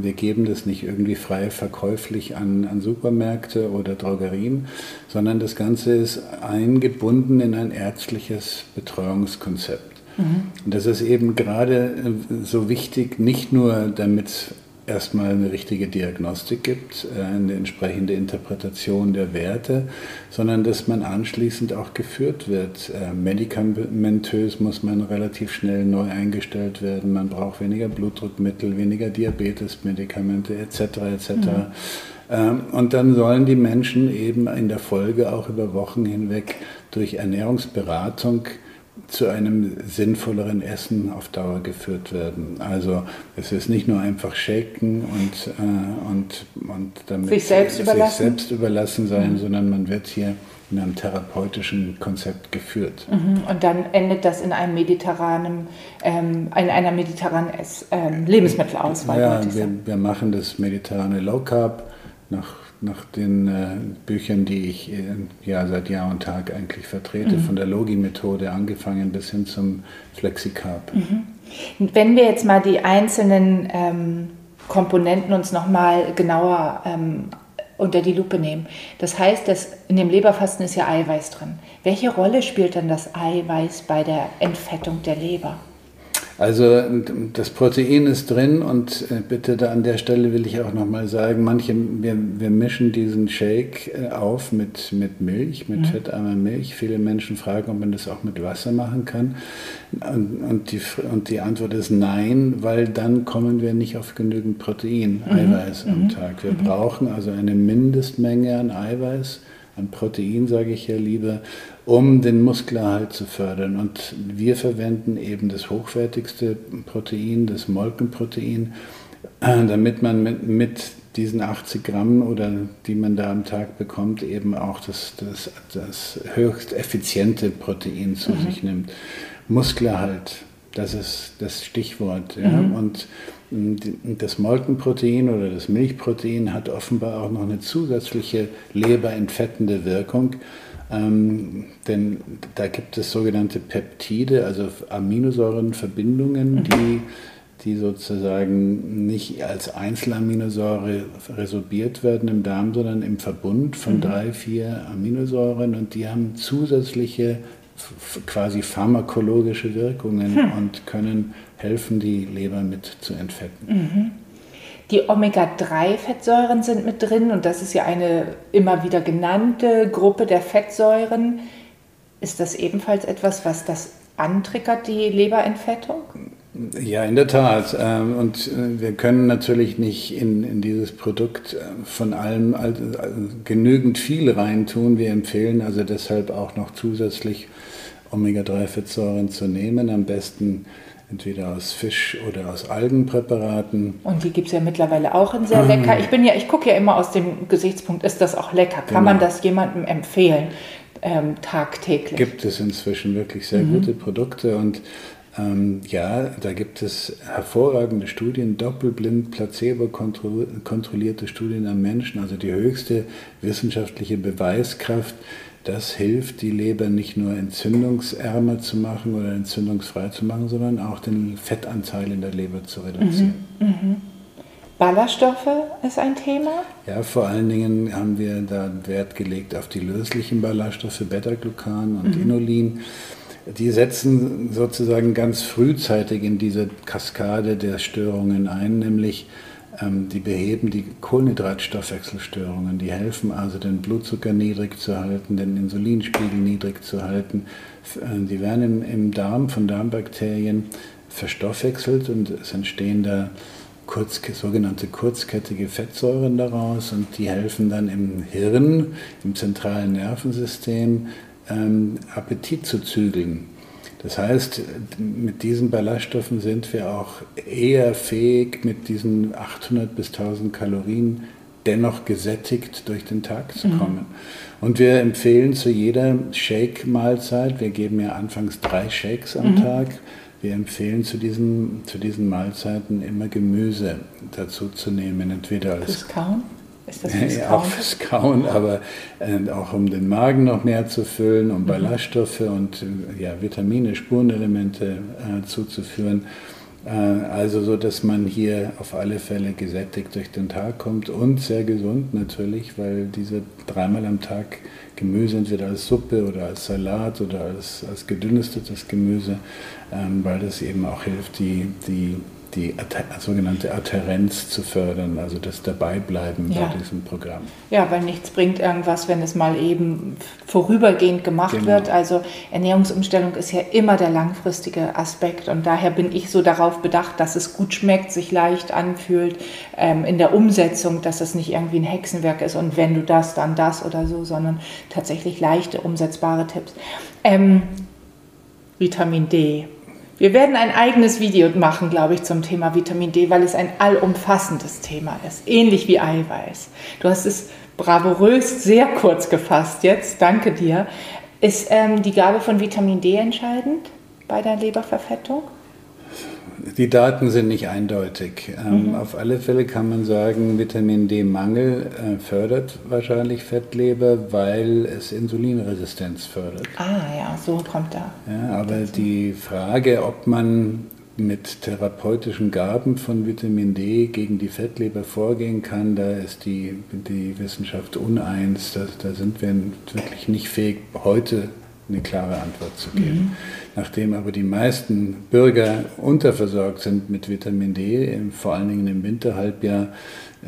wir geben das nicht irgendwie frei verkäuflich an, an Supermärkte oder Drogerien, sondern das Ganze ist eingebunden in ein ärztliches Betreuungskonzept. Mhm. Und das ist eben gerade äh, so wichtig, nicht nur damit es erstmal eine richtige Diagnostik gibt, äh, eine entsprechende Interpretation der Werte, sondern dass man anschließend auch geführt wird. Äh, medikamentös muss man relativ schnell neu eingestellt werden, man braucht weniger Blutdruckmittel, weniger Diabetesmedikamente etc. etc. Mhm. Ähm, und dann sollen die Menschen eben in der Folge auch über Wochen hinweg durch Ernährungsberatung zu einem sinnvolleren Essen auf Dauer geführt werden. Also es ist nicht nur einfach shaken und, äh, und, und damit sich selbst sich überlassen, selbst überlassen sein, mhm. sondern man wird hier in einem therapeutischen Konzept geführt. Mhm. Und dann endet das in einem mediterranen, ähm, in einer mediterranen Ess, ähm, Lebensmittelauswahl. Ja, wir, wir machen das mediterrane Low Carb nach nach den äh, Büchern, die ich äh, ja seit Jahr und Tag eigentlich vertrete, mhm. von der Logi-Methode angefangen bis hin zum Flexicarb. Mhm. Wenn wir jetzt mal die einzelnen ähm, Komponenten uns nochmal genauer ähm, unter die Lupe nehmen. Das heißt, dass in dem Leberfasten ist ja Eiweiß drin. Welche Rolle spielt dann das Eiweiß bei der Entfettung der Leber? Also das Protein ist drin und äh, bitte da an der Stelle will ich auch nochmal sagen, manche, wir, wir mischen diesen Shake äh, auf mit, mit Milch, mit mhm. fettarmer Milch. Viele Menschen fragen, ob man das auch mit Wasser machen kann. Und, und, die, und die Antwort ist nein, weil dann kommen wir nicht auf genügend Protein, mhm. Eiweiß mhm. am Tag. Wir mhm. brauchen also eine Mindestmenge an Eiweiß an Protein, sage ich ja lieber, um den Muskelerhalt zu fördern. Und wir verwenden eben das hochwertigste Protein, das Molkenprotein, äh, damit man mit, mit diesen 80 Gramm oder die man da am Tag bekommt, eben auch das, das, das höchst effiziente Protein zu mhm. sich nimmt. Muskelerhalt, das ist das Stichwort. Ja? Mhm. Und das Molkenprotein oder das Milchprotein hat offenbar auch noch eine zusätzliche leberentfettende Wirkung. Ähm, denn da gibt es sogenannte Peptide, also Aminosäurenverbindungen, mhm. die, die sozusagen nicht als Einzelaminosäure resorbiert werden im Darm, sondern im Verbund von mhm. drei, vier Aminosäuren und die haben zusätzliche quasi pharmakologische Wirkungen hm. und können helfen, die Leber mit zu entfetten. Mhm. Die Omega-3-Fettsäuren sind mit drin und das ist ja eine immer wieder genannte Gruppe der Fettsäuren. Ist das ebenfalls etwas, was das antriggert, die Leberentfettung? Ja, in der Tat. Ähm, und äh, wir können natürlich nicht in, in dieses Produkt äh, von allem genügend viel reintun. Wir empfehlen also deshalb auch noch zusätzlich Omega-3-Fettsäuren zu nehmen, am besten entweder aus Fisch oder aus Algenpräparaten. Und die gibt es ja mittlerweile auch in sehr lecker. Ich bin ja, ich gucke ja immer aus dem Gesichtspunkt, ist das auch lecker? Kann genau. man das jemandem empfehlen? Ähm, tagtäglich. Gibt es inzwischen wirklich sehr mhm. gute Produkte und ähm, ja, da gibt es hervorragende Studien, doppelblind, placebo-kontrollierte Studien am Menschen, also die höchste wissenschaftliche Beweiskraft. Das hilft, die Leber nicht nur entzündungsärmer zu machen oder entzündungsfrei zu machen, sondern auch den Fettanteil in der Leber zu reduzieren. Mhm, mh. Ballaststoffe ist ein Thema? Ja, vor allen Dingen haben wir da Wert gelegt auf die löslichen Ballaststoffe, Beta-Glucan und mhm. Inulin die setzen sozusagen ganz frühzeitig in diese Kaskade der Störungen ein, nämlich die beheben die Kohlenhydratstoffwechselstörungen, die helfen also den Blutzucker niedrig zu halten, den Insulinspiegel niedrig zu halten. Äh, die werden im, im Darm von Darmbakterien verstoffwechselt und es entstehen da kurz, sogenannte kurzkettige Fettsäuren daraus und die helfen dann im Hirn, im zentralen Nervensystem, ähm, Appetit zu zügeln. Das heißt, mit diesen Ballaststoffen sind wir auch eher fähig, mit diesen 800 bis 1000 Kalorien dennoch gesättigt durch den Tag zu mhm. kommen. Mhm. Und wir empfehlen zu jeder Shake-Mahlzeit, wir geben ja anfangs drei Shakes am mhm. Tag, wir empfehlen zu diesen, zu diesen Mahlzeiten immer Gemüse dazu zu nehmen, entweder als... Kauen? Ist das fürs Kauen? Auch fürs Kauen, aber äh, auch um den Magen noch mehr zu füllen, um mhm. Ballaststoffe und äh, ja, Vitamine, Spurenelemente äh, zuzuführen. Äh, also so, dass man hier auf alle Fälle gesättigt durch den Tag kommt und sehr gesund natürlich, weil diese dreimal am Tag Gemüse entweder als Suppe oder als Salat oder als, als gedünstetes Gemüse, ähm, weil das eben auch hilft, die, die die sogenannte Adherenz zu fördern, also das Dabeibleiben ja. bei diesem Programm. Ja, weil nichts bringt irgendwas, wenn es mal eben vorübergehend gemacht genau. wird. Also Ernährungsumstellung ist ja immer der langfristige Aspekt und daher bin ich so darauf bedacht, dass es gut schmeckt, sich leicht anfühlt, ähm, in der Umsetzung, dass es nicht irgendwie ein Hexenwerk ist und wenn du das, dann das oder so, sondern tatsächlich leichte, umsetzbare Tipps. Ähm, Vitamin D wir werden ein eigenes Video machen, glaube ich, zum Thema Vitamin D, weil es ein allumfassendes Thema ist, ähnlich wie Eiweiß. Du hast es bravourös sehr kurz gefasst jetzt, danke dir. Ist ähm, die Gabe von Vitamin D entscheidend bei der Leberverfettung? Die Daten sind nicht eindeutig. Ähm, mhm. Auf alle Fälle kann man sagen, Vitamin D-Mangel äh, fördert wahrscheinlich Fettleber, weil es Insulinresistenz fördert. Ah ja, so kommt da. Ja, aber die Frage, ob man mit therapeutischen Gaben von Vitamin D gegen die Fettleber vorgehen kann, da ist die, die Wissenschaft uneins. Da, da sind wir wirklich nicht fähig, heute eine klare Antwort zu geben. Mhm. Nachdem aber die meisten Bürger unterversorgt sind mit Vitamin D, vor allen Dingen im Winterhalbjahr, äh,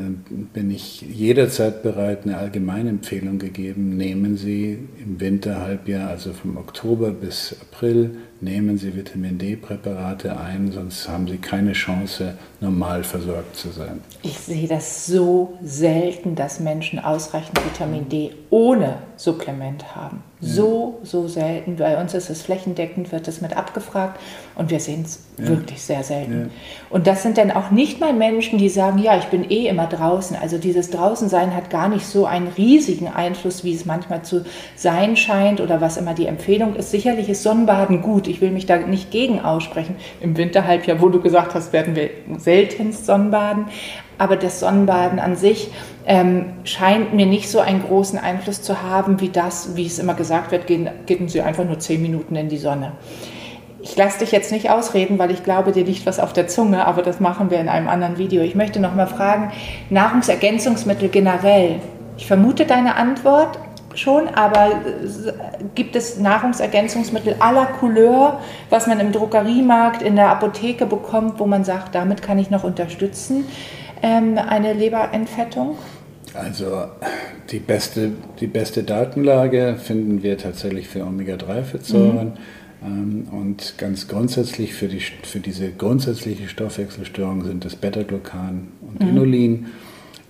bin ich jederzeit bereit, eine Allgemeinempfehlung gegeben. Nehmen Sie im Winterhalbjahr, also vom Oktober bis April, nehmen Sie Vitamin D-Präparate ein, sonst haben Sie keine Chance, normal versorgt zu sein. Ich sehe das so selten, dass Menschen ausreichend Vitamin D ohne Supplement haben. So, so selten. Bei uns ist es flächendeckend, wird es mit abgefragt und wir sehen es ja. wirklich sehr selten. Ja. Und das sind dann auch nicht mal Menschen, die sagen, ja, ich bin eh immer draußen. Also dieses Draußensein hat gar nicht so einen riesigen Einfluss, wie es manchmal zu sein scheint oder was immer die Empfehlung ist. Sicherlich ist Sonnenbaden gut. Ich will mich da nicht gegen aussprechen. Im Winterhalbjahr, wo du gesagt hast, werden wir seltenst Sonnenbaden. Aber das Sonnenbaden an sich ähm, scheint mir nicht so einen großen Einfluss zu haben, wie das, wie es immer gesagt wird, gehen, gehen Sie einfach nur zehn Minuten in die Sonne. Ich lasse dich jetzt nicht ausreden, weil ich glaube, dir liegt was auf der Zunge, aber das machen wir in einem anderen Video. Ich möchte noch mal fragen, Nahrungsergänzungsmittel generell. Ich vermute deine Antwort schon, aber gibt es Nahrungsergänzungsmittel aller Couleur, was man im Drogeriemarkt, in der Apotheke bekommt, wo man sagt, damit kann ich noch unterstützen? ähm, eine Leberentfettung? Also die beste, die beste Datenlage finden wir tatsächlich für Omega-3-Fettsäuren. Mhm. Ähm, und ganz grundsätzlich für, die, für diese grundsätzliche Stoffwechselstörung sind es Beta-Glucan und mhm. Inulin.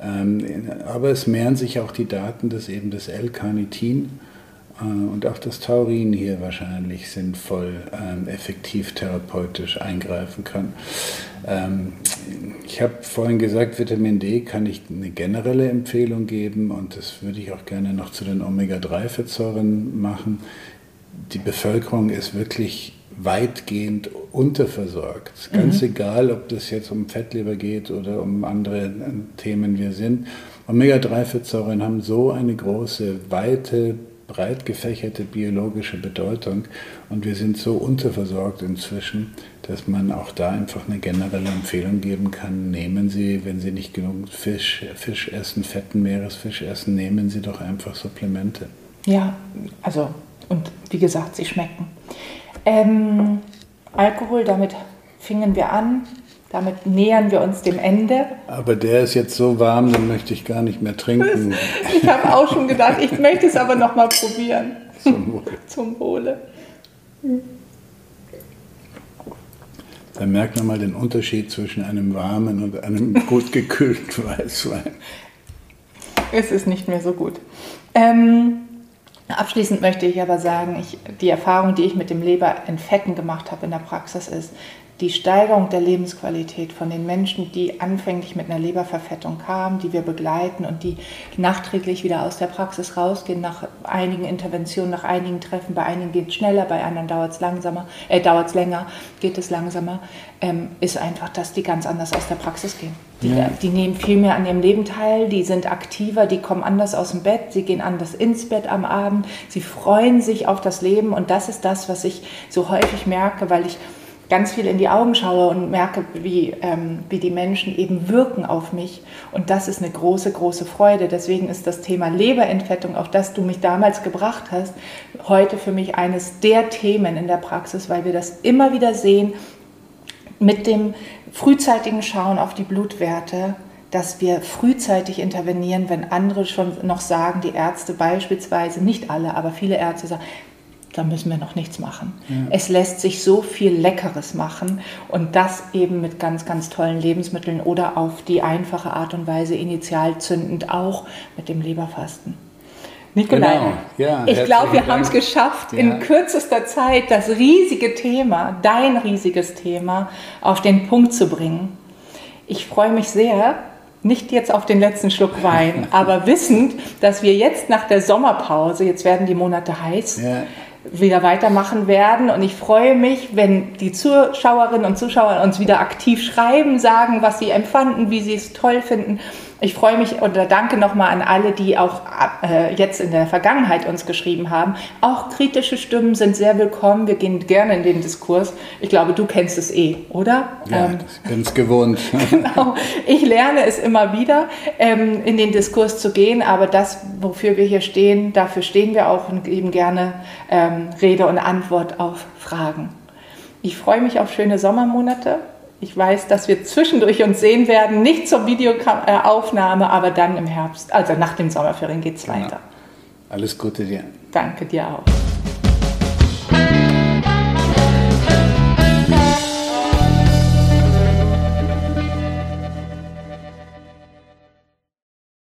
Ähm, aber es mehren sich auch die Daten, dass eben das L-Carnitin Äh, und auch das Taurin hier wahrscheinlich sinnvoll, ähm, effektiv therapeutisch eingreifen kann. Ähm, ich habe vorhin gesagt, Vitamin D kann ich eine generelle Empfehlung geben und das würde ich auch gerne noch zu den Omega-3-Fettsäuren machen. Die Bevölkerung ist wirklich weitgehend unterversorgt. Ganz mhm. egal, ob das jetzt um Fettleber geht oder um andere Themen wir sind. Omega-3-Fettsäuren haben so eine große, weite breit gefächerte biologische Bedeutung und wir sind so unterversorgt inzwischen, dass man auch da einfach eine generelle Empfehlung geben kann. Nehmen Sie, wenn Sie nicht genug Fisch, Fisch essen, fetten Meeresfisch essen, nehmen Sie doch einfach Supplemente. Ja, also und wie gesagt, sie schmecken. Ähm, Alkohol, damit fingen wir an. Damit nähern wir uns dem Ende. Aber der ist jetzt so warm, den möchte ich gar nicht mehr trinken. ich habe auch schon gedacht, ich möchte es aber noch mal probieren. Zum Wohle. Zum Wohle. Da merkt man mal den Unterschied zwischen einem warmen und einem [laughs] gut gekühlten Weißwein. Es ist nicht mehr so gut. Ähm, abschließend möchte ich aber sagen, ich, die Erfahrung, die ich mit dem Leberentfetten gemacht habe in der Praxis, ist, die Steigerung der Lebensqualität von den Menschen, die anfänglich mit einer Leberverfettung kamen, die wir begleiten und die nachträglich wieder aus der Praxis rausgehen, nach einigen Interventionen, nach einigen Treffen. Bei einigen geht es schneller, bei anderen dauert es langsamer, äh, dauert es länger, geht es langsamer, ähm, ist einfach, dass die ganz anders aus der Praxis gehen. Die, ja. die nehmen viel mehr an ihrem Leben teil, die sind aktiver, die kommen anders aus dem Bett, sie gehen anders ins Bett am Abend, sie freuen sich auf das Leben und das ist das, was ich so häufig merke, weil ich ganz viel in die Augen schaue und merke, wie, ähm, wie die Menschen eben wirken auf mich. Und das ist eine große, große Freude. Deswegen ist das Thema Leberentfettung, auf das du mich damals gebracht hast, heute für mich eines der Themen in der Praxis, weil wir das immer wieder sehen mit dem frühzeitigen Schauen auf die Blutwerte dass wir frühzeitig intervenieren, wenn andere schon noch sagen, die Ärzte beispielsweise, nicht alle, aber viele Ärzte sagen, da müssen wir noch nichts machen. Ja. Es lässt sich so viel Leckeres machen und das eben mit ganz, ganz tollen Lebensmitteln oder auf die einfache Art und Weise initial zündend auch mit dem Leberfasten. Nikolai, genau. ja, ich glaube, wir haben es geschafft, ja. in kürzester Zeit das riesige Thema, dein riesiges Thema, auf den Punkt zu bringen. Ich freue mich sehr, nicht jetzt auf den letzten Schluck Wein, [laughs] aber wissend, dass wir jetzt nach der Sommerpause, jetzt werden die Monate heiß, ja wieder weitermachen werden. Und ich freue mich, wenn die Zuschauerinnen und Zuschauer uns wieder aktiv schreiben, sagen, was sie empfanden, wie sie es toll finden. Ich freue mich und danke nochmal an alle, die auch äh, jetzt in der Vergangenheit uns geschrieben haben. Auch kritische Stimmen sind sehr willkommen. Wir gehen gerne in den Diskurs. Ich glaube, du kennst es eh, oder? Ja, ähm, ich bin es gewohnt. [laughs] genau. Ich lerne es immer wieder, ähm, in den Diskurs zu gehen. Aber das, wofür wir hier stehen, dafür stehen wir auch und geben gerne ähm, Rede und Antwort auf Fragen. Ich freue mich auf schöne Sommermonate. Ich weiß, dass wir zwischendurch uns sehen werden, nicht zur Videoaufnahme, aber dann im Herbst, also nach dem Sommerferien geht es genau. weiter. Alles Gute dir. Danke dir auch.